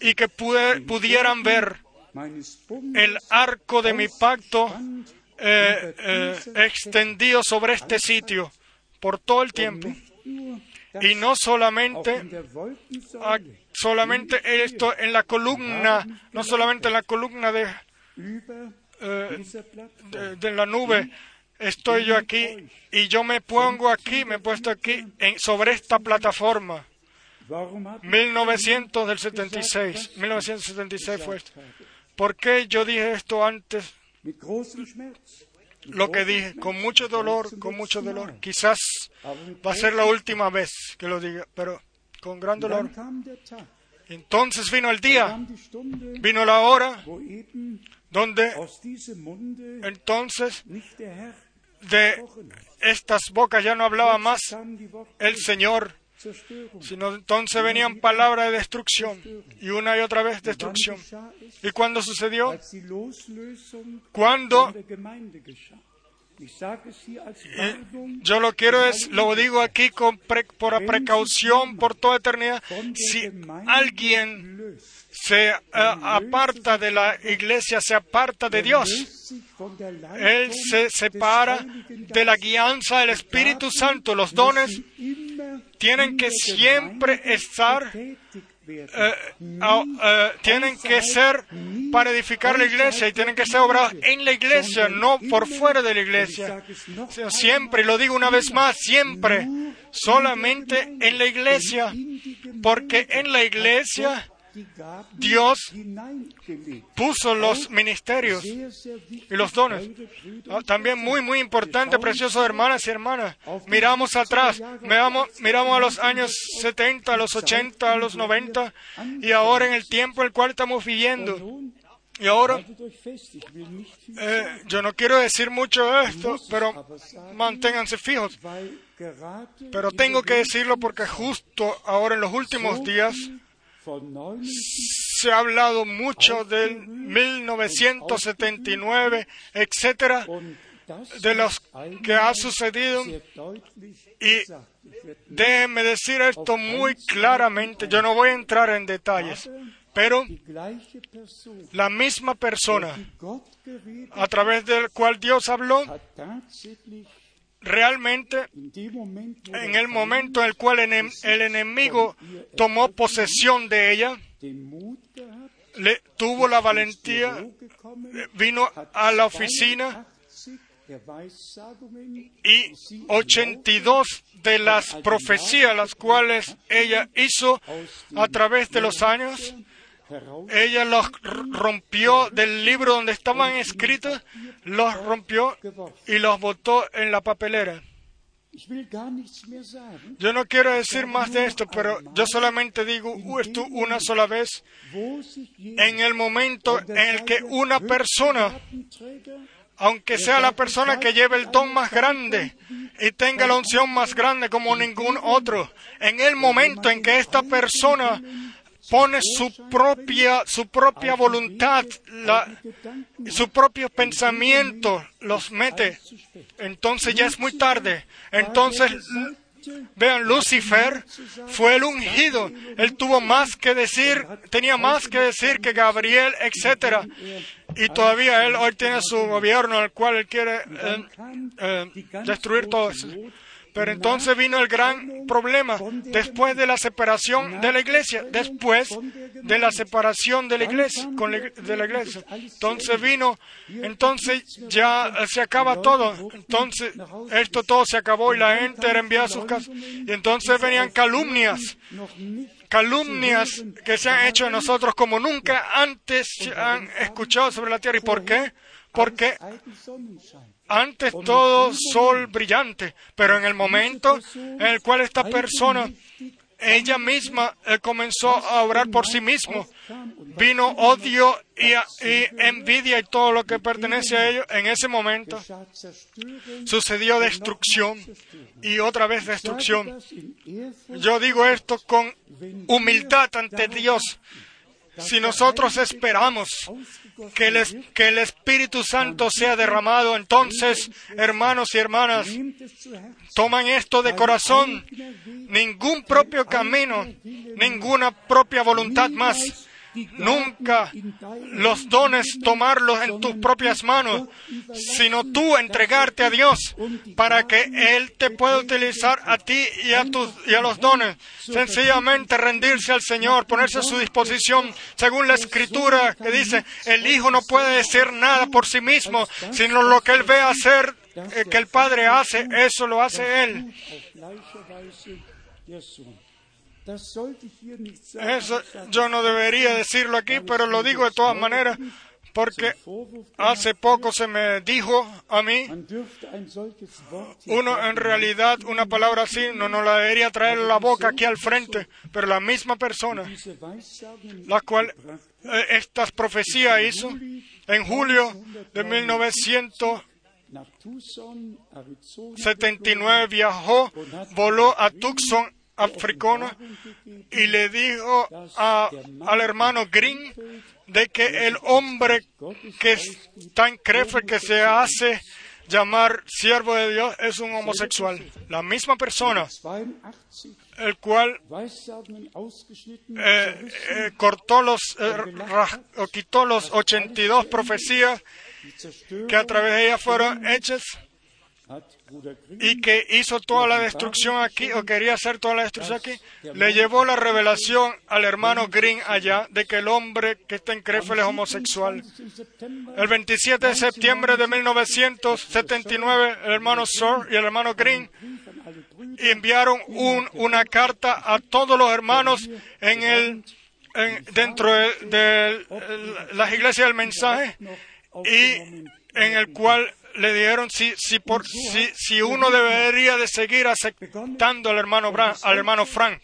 y que pudieran ver el arco de mi pacto eh, eh, extendido sobre este sitio por todo el tiempo y no solamente ah, solamente esto en la columna no solamente en la columna de, eh, de, de la nube estoy yo aquí y yo me pongo aquí me he puesto aquí en- sobre esta plataforma. Warum habe ich 1900 del 76 1976 fue esto. ¿por qué yo dije esto antes lo que dije con mucho dolor con mucho dolor quizás va a ser la última vez que lo diga pero con gran dolor entonces vino el día vino la hora donde entonces de estas bocas ya no hablaba más el Señor. Sino entonces venían palabras de destrucción y una y otra vez destrucción. ¿Y cuando sucedió? Cuando, eh, yo lo quiero es, lo digo aquí por precaución por toda eternidad, si alguien. Se eh, aparta de la iglesia, se aparta de Dios, Él se separa de la guianza del Espíritu Santo. Los dones tienen que siempre estar eh, eh, tienen que ser para edificar la iglesia y tienen que ser obrados en la iglesia, no por fuera de la iglesia. Siempre, lo digo una vez más, siempre, solamente en la iglesia, porque en la iglesia Dios puso los ministerios y los dones. Ah, También muy, muy importante, preciosos hermanas y hermanas. Miramos atrás, miramos, miramos a los años 70, a los 80, a los 90 y ahora en el tiempo en el cual estamos viviendo. Y ahora, eh, yo no quiero decir mucho de esto, pero manténganse fijos. Pero tengo que decirlo porque justo ahora en los últimos días se ha hablado mucho del 1979, etcétera, de los que ha sucedido. Y déjenme decir esto muy claramente, yo no voy a entrar en detalles, pero la misma persona a través del cual Dios habló, realmente en el momento en el cual el enemigo tomó posesión de ella, le tuvo la valentía, vino a la oficina y 82 de las profecías las cuales ella hizo a través de los años, ella los rompió del libro donde estaban escritos, los rompió y los botó en la papelera. Yo no quiero decir más de esto, pero yo solamente digo esto una sola vez. En el momento en el que una persona aunque sea la persona que lleve el don más grande y tenga la unción más grande como ningún otro, en el momento en que esta persona pone su propia, su propia voluntad, la, su propio pensamiento, los mete, entonces ya es muy tarde. Entonces, vean, Lucifer fue el ungido. Él tuvo más que decir, tenía más que decir que Gabriel, etcétera. Y todavía él hoy tiene su gobierno, el cual él quiere eh, eh, destruir todo eso. Pero entonces vino el gran problema después de la separación de la iglesia, después de la separación de la iglesia, de la iglesia. Entonces vino, entonces ya se acaba todo. Entonces esto todo se acabó y la gente era enviada a sus casas. Y entonces venían calumnias, calumnias que se han hecho de nosotros como nunca antes se han escuchado sobre la tierra. ¿Y por qué? Porque antes todo sol brillante, pero en el momento en el cual esta persona, ella misma eh, comenzó a orar por sí mismo, vino odio y, envidia y todo lo que pertenece a ello, en ese momento sucedió destrucción y otra vez destrucción. Yo digo esto con humildad ante Dios. Si nosotros esperamos que el, Espíritu Santo sea derramado. Entonces, hermanos y hermanas, toman esto de corazón. Ningún propio camino, ninguna propia voluntad más nunca los dones tomarlos en tus propias manos, sino tú entregarte a Dios para que Él te pueda utilizar a ti y a, tus, y a los dones. Sencillamente rendirse al Señor, ponerse a su disposición, según la Escritura que dice, el Hijo no puede decir nada por sí mismo, sino lo que Él ve hacer, eh, que el Padre hace, eso lo hace Él. Eso yo no debería decirlo aquí, pero lo digo de todas maneras porque hace poco se me dijo a mí, uno en realidad una palabra así no nos la debería traer la boca aquí al frente, pero la misma persona, la cual eh, estas profecías hizo en julio de 1979 viajó, voló a Tucson africana y le dijo al hermano Green de que el hombre que está en Krefeld, que se hace llamar siervo de Dios, es un homosexual. La misma persona, el cual eh, eh, cortó los, eh, o quitó los 82 profecías que a través de ella fueron hechas y que hizo toda la destrucción aquí, o quería hacer toda la destrucción aquí, le llevó la revelación al hermano Green allá de que el hombre que está en Krefeld es homosexual. El 27 de septiembre de 1979, el hermano Sor y el hermano Green enviaron una carta a todos los hermanos en el, dentro de, las iglesias del mensaje y en el cual le dijeron si, si, por, si, si uno debería de seguir aceptando al hermano, al hermano Frank.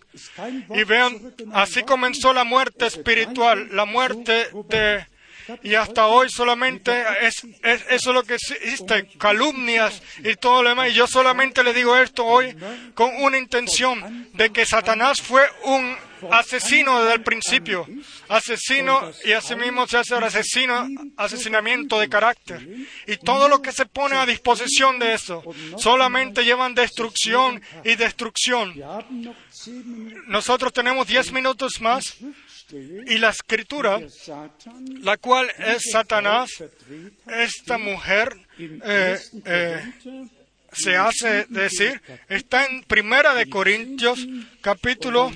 Y vean, así comenzó la muerte espiritual, la muerte de... Y hasta hoy solamente es, es eso lo que existe, calumnias y todo lo demás. Y yo solamente le digo esto hoy con una intención de que Satanás fue un asesino desde el principio, asesino y asimismo se hace asesino, asesinamiento de carácter. Y todo lo que se pone a disposición de eso solamente llevan destrucción y destrucción. Nosotros tenemos diez minutos más y la escritura, la cual es Satanás, esta mujer, eh, eh, se hace decir, está en Primera de Corintios, capítulo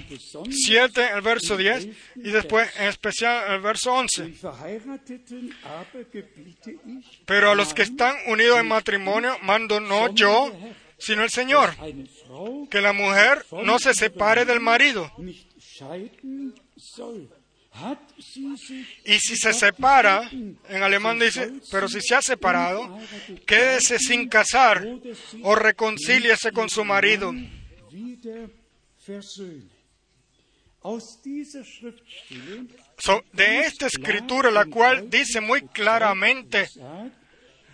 7, el verso 10, y después en especial el verso 11. Pero a los que están unidos en matrimonio, mando no yo, sino el Señor, que la mujer no se separe del marido. Y si se separa, en alemán dice, pero si se ha separado, quédese sin casar o reconcíliese con su marido. de esta escritura, la cual dice muy claramente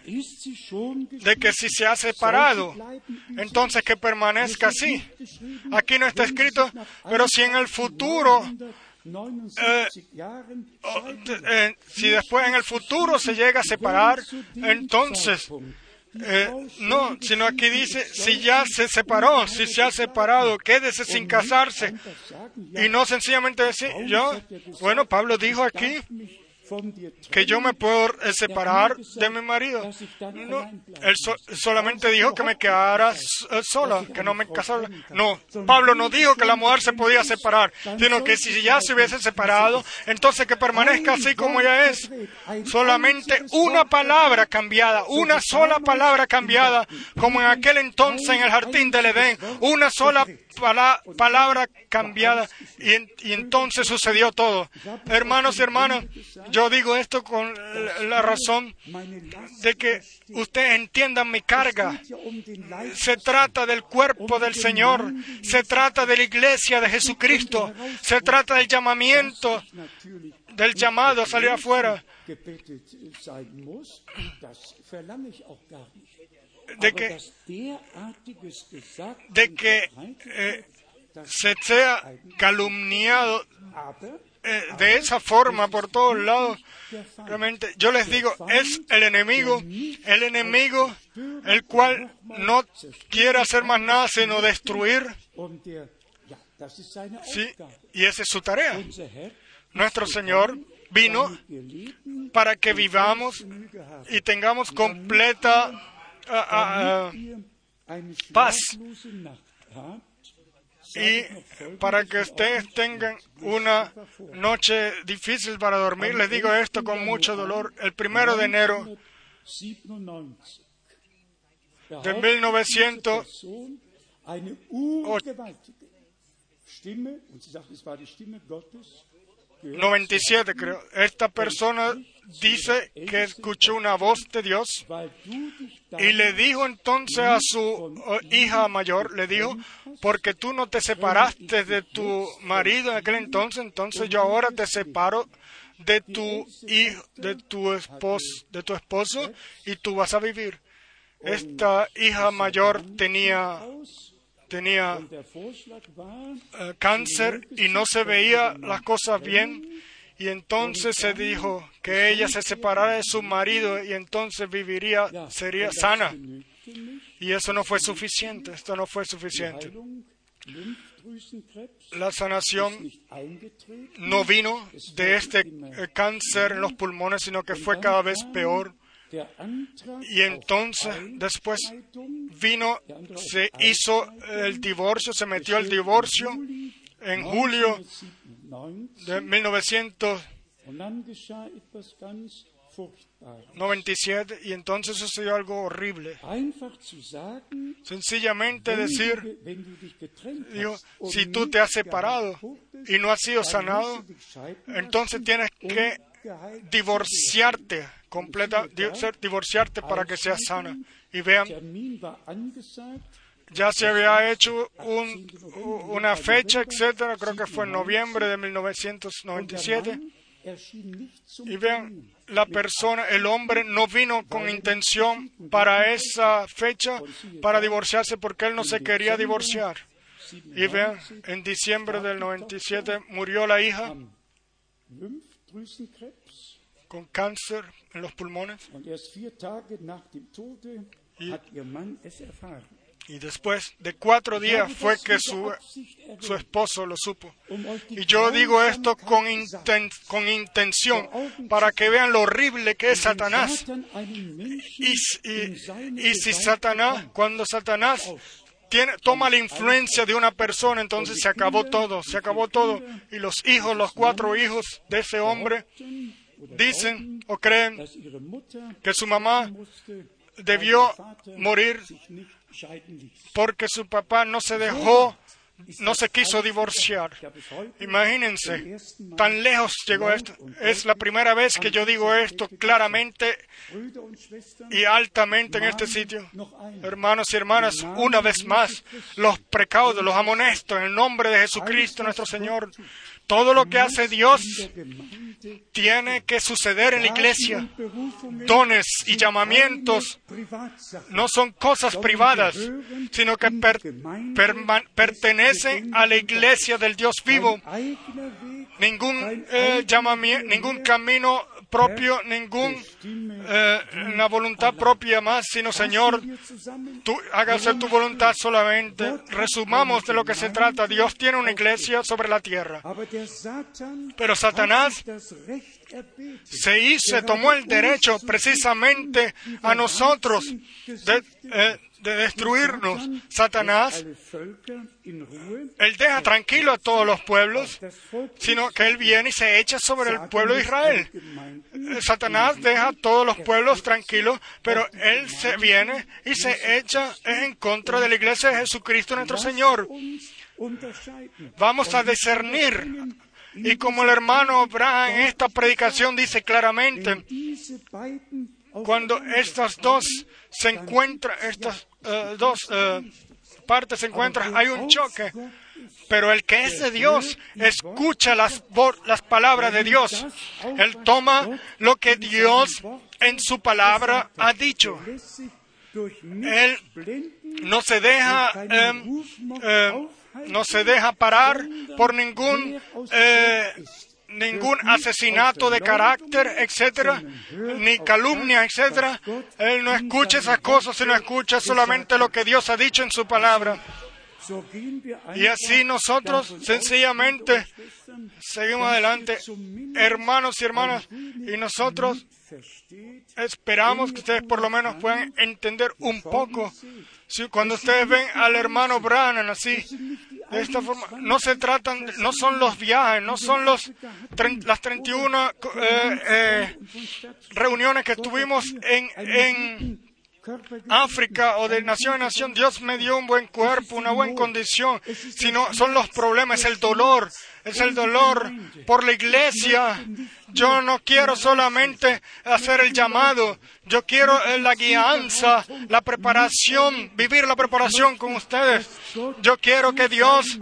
de que si se ha separado, entonces que permanezca así. Aquí no está escrito, pero si en el futuro, eh, oh, si después en el futuro se llega a separar, entonces eh, no, sino aquí dice, si ya se separó, si se ha separado, quédese sin casarse. Y no sencillamente decir, yo, bueno, Pablo dijo aquí que yo me puedo eh, separar de mi marido. No, él so- solamente dijo que me quedara eh, sola, que no me casara. No, Pablo no dijo que la mujer se podía separar, sino que si ya se hubiese separado, entonces que permanezca así como ella es. Solamente una palabra cambiada, una sola palabra cambiada, como en aquel entonces en el jardín del Edén, una sola pala- palabra cambiada y, en- y entonces sucedió todo. Hermanos y hermanas, yo digo esto con la- razón de que ustedes entiendan mi carga. Se trata del cuerpo del Señor, se trata de la iglesia de Jesucristo, se trata del llamamiento, del llamado a salir afuera, de que, de que eh, se sea calumniado eh, de esa forma por todos lados. Realmente, yo les digo, es el enemigo, el enemigo, el cual no quiere hacer más nada sino destruir, ¿sí? Y esa es su tarea. Nuestro Señor vino para que vivamos y tengamos completa ah, ah, ah, Paz. Y para que ustedes tengan una noche difícil para dormir, les digo esto con mucho dolor. El primero de enero 97 de 1900 Person 97, creo. Esta persona dice que escuchó una voz de Dios y le dijo entonces a su eh, hija mayor, le dijo, porque tú no te separaste de tu marido en aquel entonces, entonces yo ahora te separo de tu hijo, de tu esposo, de tu esposo y tú vas a vivir. Esta hija mayor tenía tenía eh, cáncer y no se veía las cosas bien y entonces se dijo que ella se separara de su marido y entonces viviría, sería sana. Y eso no fue suficiente, esto no fue suficiente. La sanación no vino de este eh, cáncer en los pulmones, sino que fue cada vez peor. Y entonces, después, vino, se hizo el divorcio, se metió el divorcio en julio 1997, de 1997 und dann geschah etwas ganz Furchtbares. y entonces sucedió algo horrible. Sencillamente decir, digo, si tú te has separado y no has sido sanado, entonces tienes que. Divorciarte, completa, divorciarte para que seas sana. Y vean, ya se había hecho una fecha, etcétera, creo que fue en noviembre de und der 1997. Mann erschien nicht zum Y vean, la persona, el hombre no vino con intención para esa fecha, para divorciarse, porque él no se quería divorciar. Y vean, en diciembre del 97 murió la hija con cáncer en los pulmones. Y después de cuatro días fue que su, su esposo lo supo. um Y yo digo esto con, inten- con intención, para que vean lo horrible que es Satanás. Y, y- si Satanás, cuando Satanás tiene, toma la influencia de una persona, entonces se acabó todo, se acabó todo. Y los hijos, los cuatro hijos de ese hombre, dicen o creen que su mamá debió morir porque su papá no se dejó, no se quiso divorciar. Imagínense, tan lejos llegó esto. Es la primera vez que yo digo esto claramente y altamente en este sitio. Hermanos y hermanas, una vez más, los precaudos, los amonesto en el nombre de Jesucristo nuestro Señor. Todo lo que hace Dios tiene que suceder en la iglesia. Dones y llamamientos no son cosas privadas, sino que pertenecen a la iglesia del Dios vivo. Ningún eh, ningún camino propio, ningún eh, una voluntad propia más, sino Señor, tú hagas tu voluntad solamente. Resumamos de lo que se trata. Dios tiene una iglesia sobre la tierra. Pero Satanás se hizo, tomó el derecho precisamente a nosotros de, eh, de destruirnos. Satanás, él deja tranquilo a todos los pueblos, sino que él viene y se echa sobre el pueblo de Israel. Satanás deja a todos los pueblos tranquilos, pero él se viene y se echa en contra de la iglesia de Jesucristo nuestro Señor. Vamos a discernir y como el hermano Abraham en esta predicación dice claramente, cuando estas dos se encuentran, estas eh, dos eh, partes se encuentran, hay un choque. Pero el que es de Dios escucha las, las palabras de Dios. Él toma lo que Dios en su palabra ha dicho. Él no se deja, em, em, no se deja parar por ningún ningún asesinato de carácter, etcétera, ni calumnia, etcétera. Él no escucha esas cosas, sino escucha solamente lo que Dios ha dicho en su palabra. Y así nosotros sencillamente seguimos adelante, hermanos y hermanas, y nosotros esperamos que ustedes por lo menos puedan entender un poco. Si cuando ustedes ven al hermano Brannan así, de esta forma, no se tratan, no son los viajes, no son los las 31 eh, eh, reuniones que tuvimos en, en África o de nación en nación, Dios me dio un buen cuerpo, una buena condición, sino son los problemas, el dolor, es el dolor por la iglesia. Yo no quiero solamente hacer el llamado, yo quiero eh, la guianza, la preparación, vivir la preparación con ustedes. Yo quiero que Dios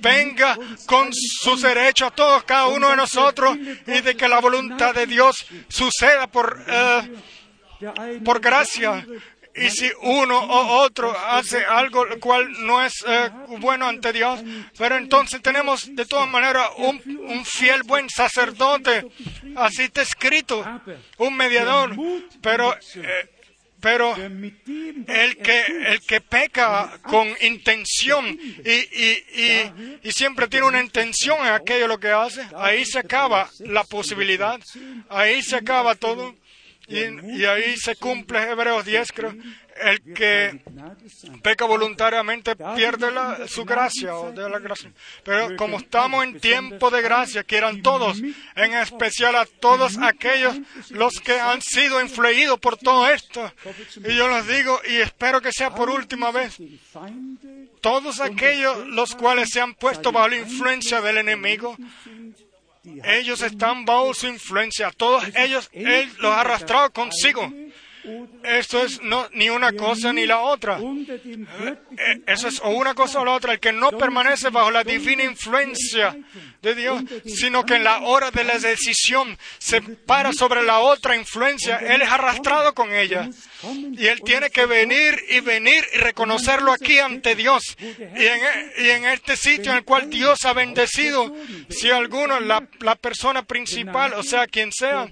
venga con sus derechos a todos, cada uno de nosotros, y de que la voluntad de Dios suceda por, eh, por gracia. Y si uno o otro hace algo cual no es eh, bueno ante Dios, pero entonces tenemos de todas maneras un, un fiel buen sacerdote, así está escrito, un mediador, pero eh, pero el que, el que peca con intención y, y, y, y, siempre tiene una intención en aquello lo que hace, ahí se acaba la posibilidad, ahí se acaba todo. Y, ahí se cumple Hebreos 10, creo. El que peca voluntariamente pierde la, su gracia o de la gracia. Pero como estamos en tiempo de gracia, que eran todos, en especial a todos aquellos los que han sido influidos por todo esto. Y yo les digo, y espero que sea por última vez, todos aquellos los cuales se han puesto bajo la influencia del enemigo, ellos están bajo su influencia. Todos ellos, Él los ha arrastrado consigo. Esto es no, ni una cosa ni la otra. Eh, eso es o una cosa o la otra. El que no permanece bajo la divina influencia de Dios, sino que en la hora de la decisión se para sobre la otra influencia, Él es arrastrado con ella. Y Él tiene que venir y venir y reconocerlo aquí ante Dios. Y en, y en este sitio en el cual Dios ha bendecido, si alguno, la, la persona principal, o sea, quien sea,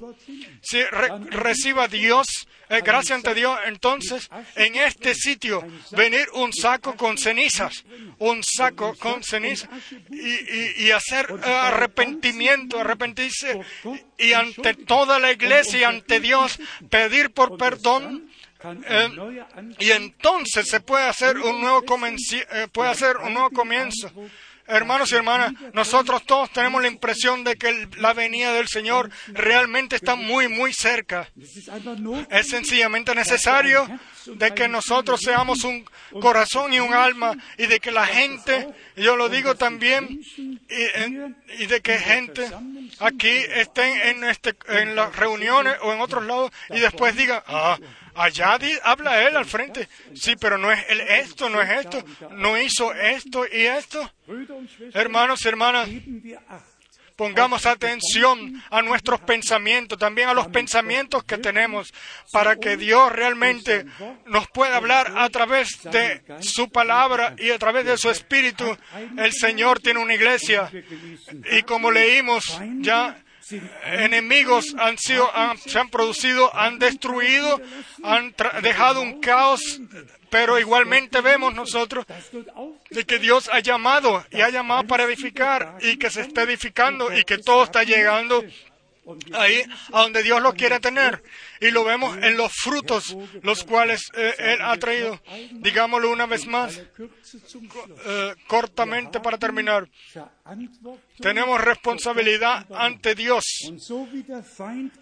si reciba a Dios, eh, gracias ante Dios, entonces en este sitio venir un saco con cenizas, un saco con cenizas y, hacer eh, arrepentimiento, arrepentirse y ante toda la iglesia y ante Dios pedir por perdón. Eh, y entonces se puede hacer un nuevo puede hacer un nuevo comienzo Hermanos y hermanas, nosotros todos tenemos la impresión de que la venida del Señor realmente está muy, muy cerca. Es sencillamente necesario de que nosotros seamos un corazón y un alma y de que la gente, yo lo digo también, y, de que gente aquí estén en, este, en las reuniones o en otros lados y después diga, ah, Allá habla él al frente. Sí, pero no es él esto, no es esto, no hizo esto y esto. Hermanos y hermanas, pongamos atención a nuestros pensamientos, también a los pensamientos que tenemos, para que Dios realmente nos pueda hablar a través de su palabra y a través de su espíritu. El Señor tiene una iglesia y como leímos ya, enemigos han sido, se han producido, han destruido, han dejado un caos, pero igualmente vemos nosotros de que Dios ha llamado y ha llamado para edificar y que se está edificando y que todo está llegando ahí a donde Dios lo quiere tener. Y lo vemos en los frutos, los cuales eh, Él ha traído. Digámoslo una vez más, eh, cortamente para terminar. Tenemos responsabilidad ante Dios.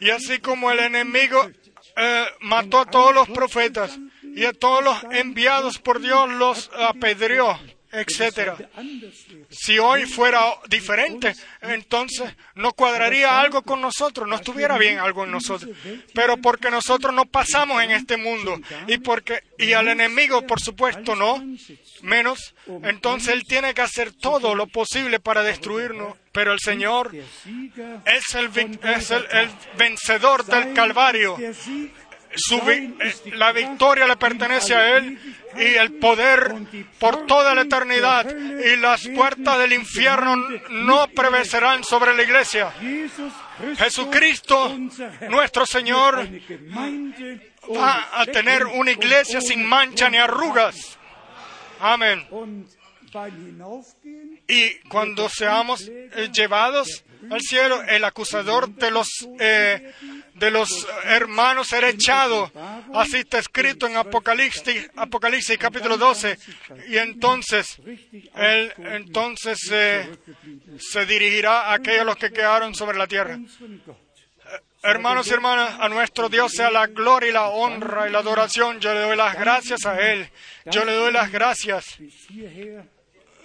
Y así como el enemigo eh, mató a todos los profetas y a todos los enviados por Dios los apedreó etcétera. Si hoy fuera diferente, entonces no cuadraría algo con nosotros, no estuviera bien algo en nosotros. Pero porque nosotros no pasamos en este mundo y porque y al enemigo, por supuesto, no, menos, entonces él tiene que hacer todo lo posible para destruirnos. Pero el Señor es el, es el, el vencedor del Calvario eh, la victoria le pertenece a Él y el poder por toda la eternidad y las puertas del infierno no prevalecerán sobre la iglesia. Jesucristo, nuestro Señor, va a tener una iglesia sin mancha ni arrugas. Amén. Y cuando seamos eh, llevados al cielo, el acusador de los eh, de los hermanos será echado. Así está escrito en Apocalipsis, Apocalipsis capítulo 12. Y entonces, él entonces se dirigirá a aquellos los que quedaron sobre la tierra. Hermanos y hermanas, a nuestro Dios sea la gloria y la honra y la adoración. Yo le doy las gracias a Él. Yo le doy las gracias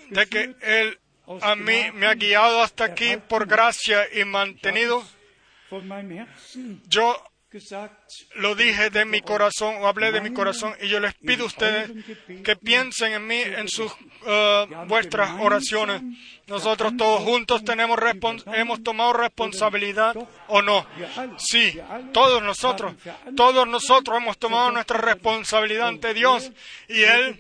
de que Él a mí me ha guiado hasta aquí por gracia y mantenido. yo lo dije de mi corazón o hablé de mi corazón y yo les pido a ustedes que piensen en mí en sus uh, vuestras oraciones. Nosotros todos juntos tenemos hemos tomado responsabilidad o no. Sí, todos nosotros, todos nosotros hemos tomado nuestra responsabilidad ante Dios y Él,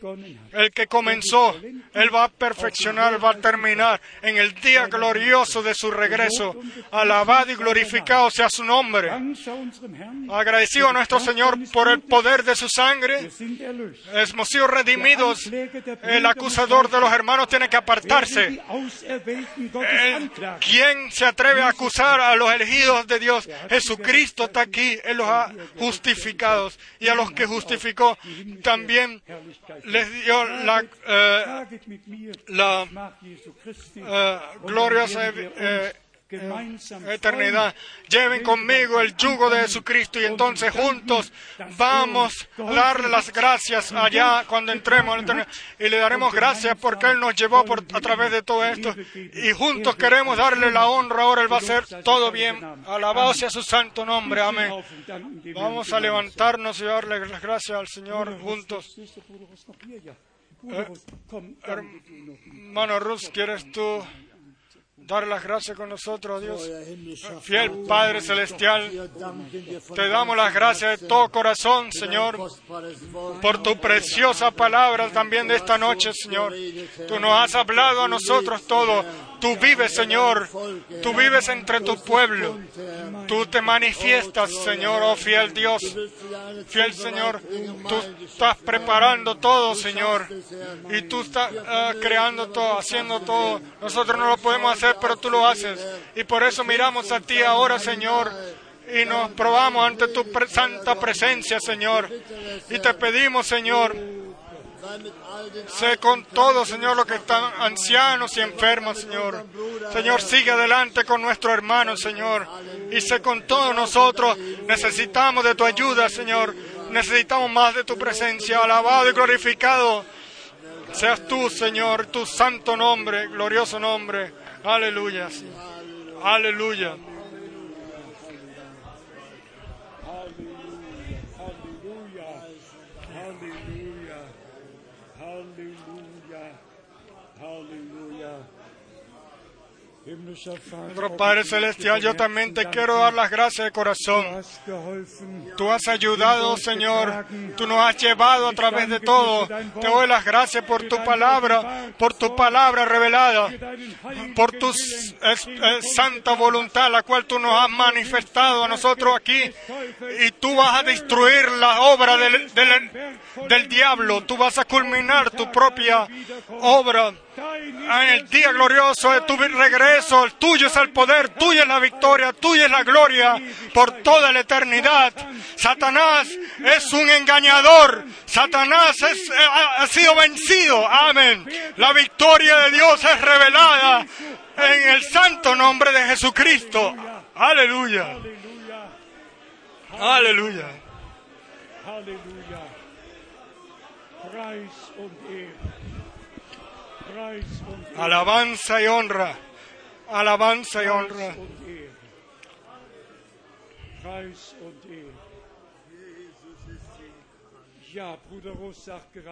el que comenzó, Él va a perfeccionar, va a terminar en el día glorioso de su regreso. Alabado y glorificado sea su nombre. A nuestro Señor por el poder de su sangre. Hemos sido redimidos. El acusador de los hermanos tiene que apartarse. ¿Quién se atreve a acusar a los elegidos de Dios? Jesucristo está aquí, Él los ha justificado. Y a los que justificó también les dio la, eh, la eh, gloriosa eh, eternidad. Lleven conmigo el yugo de Jesucristo y entonces juntos vamos a darle las gracias allá cuando entremos la eternidad. Y le daremos gracias porque Él nos llevó por, a través de todo esto. Y juntos queremos darle la honra. Ahora Él va a hacer todo bien. Alabado sea su santo nombre. Amén. Vamos a levantarnos y darle las gracias al Señor juntos. Eh, hermano Rus, ¿quieres tú? Dar las gracias con nosotros, Dios. Fiel Padre Celestial, te damos las gracias de todo corazón, Señor, por tu preciosa palabra también de esta noche, Señor. Tú nos has hablado a nosotros todo Tú vives, Señor. Tú vives entre tu pueblo. Tú te manifiestas, Señor, oh fiel Dios. Fiel Señor, tú estás preparando todo, Señor. Y tú estás ah, creando todo, haciendo todo. Nosotros no lo podemos hacer, pero tú lo haces. Y por eso miramos a ti ahora, Señor y nos probamos ante tu santa presencia, Señor. Y te pedimos, Señor, Sé con todo, Señor, los que están ancianos y enfermos, Señor. Señor, sigue adelante con nuestro hermano, Señor. Y sé con todos nosotros, necesitamos de tu ayuda, Señor. Necesitamos más de tu presencia. Alabado y glorificado seas tú, Señor, tu santo nombre, glorioso nombre. Aleluya. Aleluya. Nuestro Padre Celestial, yo también te quiero dar las gracias de corazón. Tú has ayudado, Señor. Tú nos has llevado a través de todo. Te doy las gracias por tu palabra, por tu palabra revelada, por tu santa voluntad, la cual tú nos has manifestado a nosotros aquí. Y tú vas a destruir la obra del, del diablo. Tú vas a culminar tu propia obra. En el día glorioso de tu regreso, el tuyo es el poder, tuya es la victoria, tuya es la gloria por toda la eternidad. Satanás es un engañador, Satanás es- eh, ha, sido vencido, amén. La victoria de Dios es revelada en el santo nombre de Jesucristo. Aleluya, aleluya. Preis und Ehre. Alabanza y honra, alabanza y honra.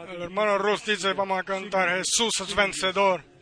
El hermano Rus dice, vamos a cantar, Jesús es vencedor.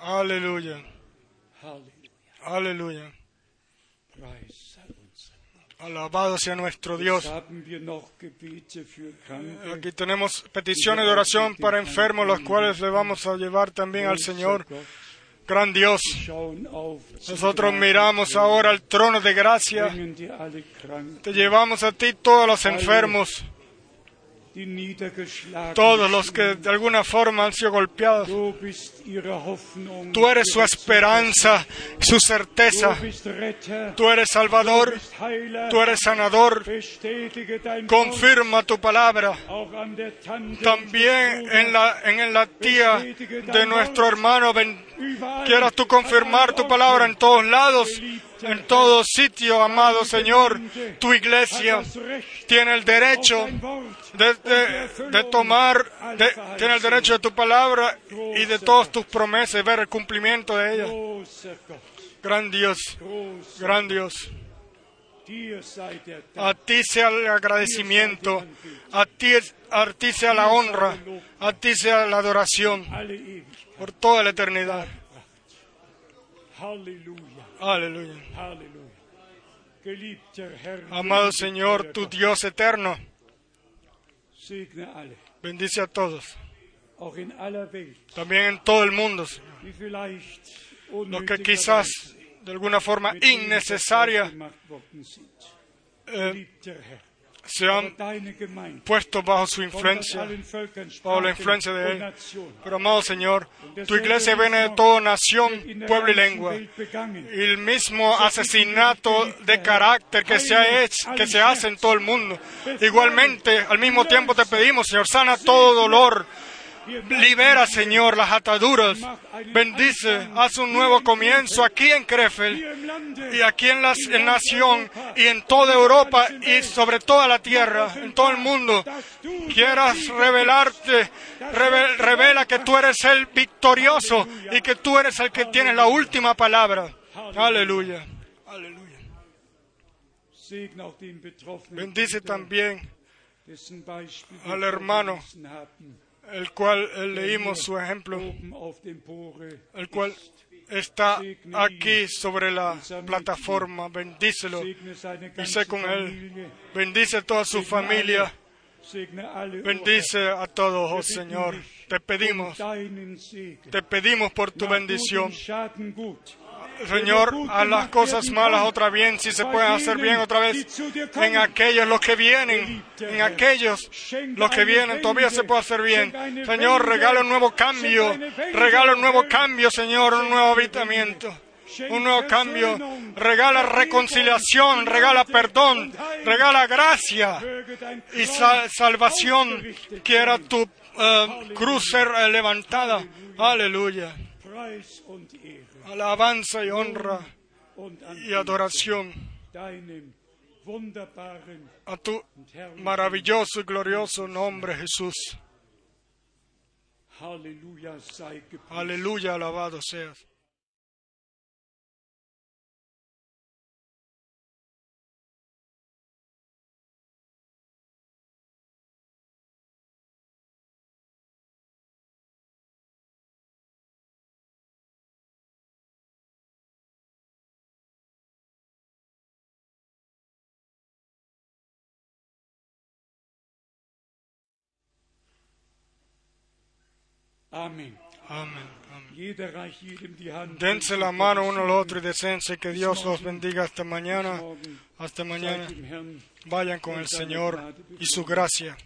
Aleluya, aleluya. Uns. Alabado sea nuestro Dios. Aquí tenemos peticiones de oración para enfermos, los cuales le vamos a llevar también al Señor. Gran Dios, nosotros miramos ahora al trono de gracia. Te llevamos a ti todos los enfermos, todos los que de alguna forma han sido golpeados. Tú eres su esperanza, su certeza. Tú eres Salvador, tú eres sanador. Confirma tu palabra. También en la, en la tía de nuestro hermano, ben- quieras tú confirmar tu palabra en todos lados, en todo sitio, amado Señor. Tu iglesia tiene el derecho de, tomar, tiene el derecho de tu palabra y de todas tus promesas, ver el cumplimiento de ellas. Gran Dios, gran Dios. A ti sea el agradecimiento, a ti, sea la honra, a ti sea la adoración por toda la eternidad. Aleluya. Amado Señor, tu Dios eterno, bendice a todos, también en todo el mundo, Señor. los que quizás de alguna forma innecesaria eh, se han puesto bajo su influencia. bajo la influencia de Él. Pero amado Señor, tu iglesia viene de toda nación, pueblo y lengua. Y el mismo asesinato de carácter que se ha hecho, que se hace en todo el mundo. Igualmente, al mismo tiempo te pedimos, Señor, sana todo dolor. Libera, Señor, las ataduras. Bendice, haz un nuevo comienzo aquí en Krefeld y aquí en la en nación y en toda Europa y sobre toda la tierra, en todo el mundo. Quieras revelarte, reve- revela que tú eres el victorioso y que tú eres el que tiene la última palabra. Aleluya. Bendice también al hermano. El cual eh, leímos su ejemplo, el cual está aquí sobre la plataforma. Bendícelo y sé con él. Bendice a toda su familia. Bendice a todos, oh Señor. Te pedimos, te pedimos por tu bendición. Señor, a las cosas malas otra bien, si se pueden hacer bien otra vez, en aquellos los que vienen, en aquellos los que vienen, todavía se puede hacer bien. Señor, regala un nuevo cambio, regala un nuevo cambio, Señor, un nuevo habitamiento, un nuevo cambio, regala reconciliación, regala perdón, regala gracia y salvación. Quiera tu uh, cruz ser levantada. Aleluya alabanza y honra y adoración a tu maravilloso y glorioso nombre, Jesús. Aleluya, alabado seas. Amén. Amén. Dense la mano uno al otro y deseense que Dios los bendiga hasta mañana. Hasta mañana. Vayan con el Señor y su gracia.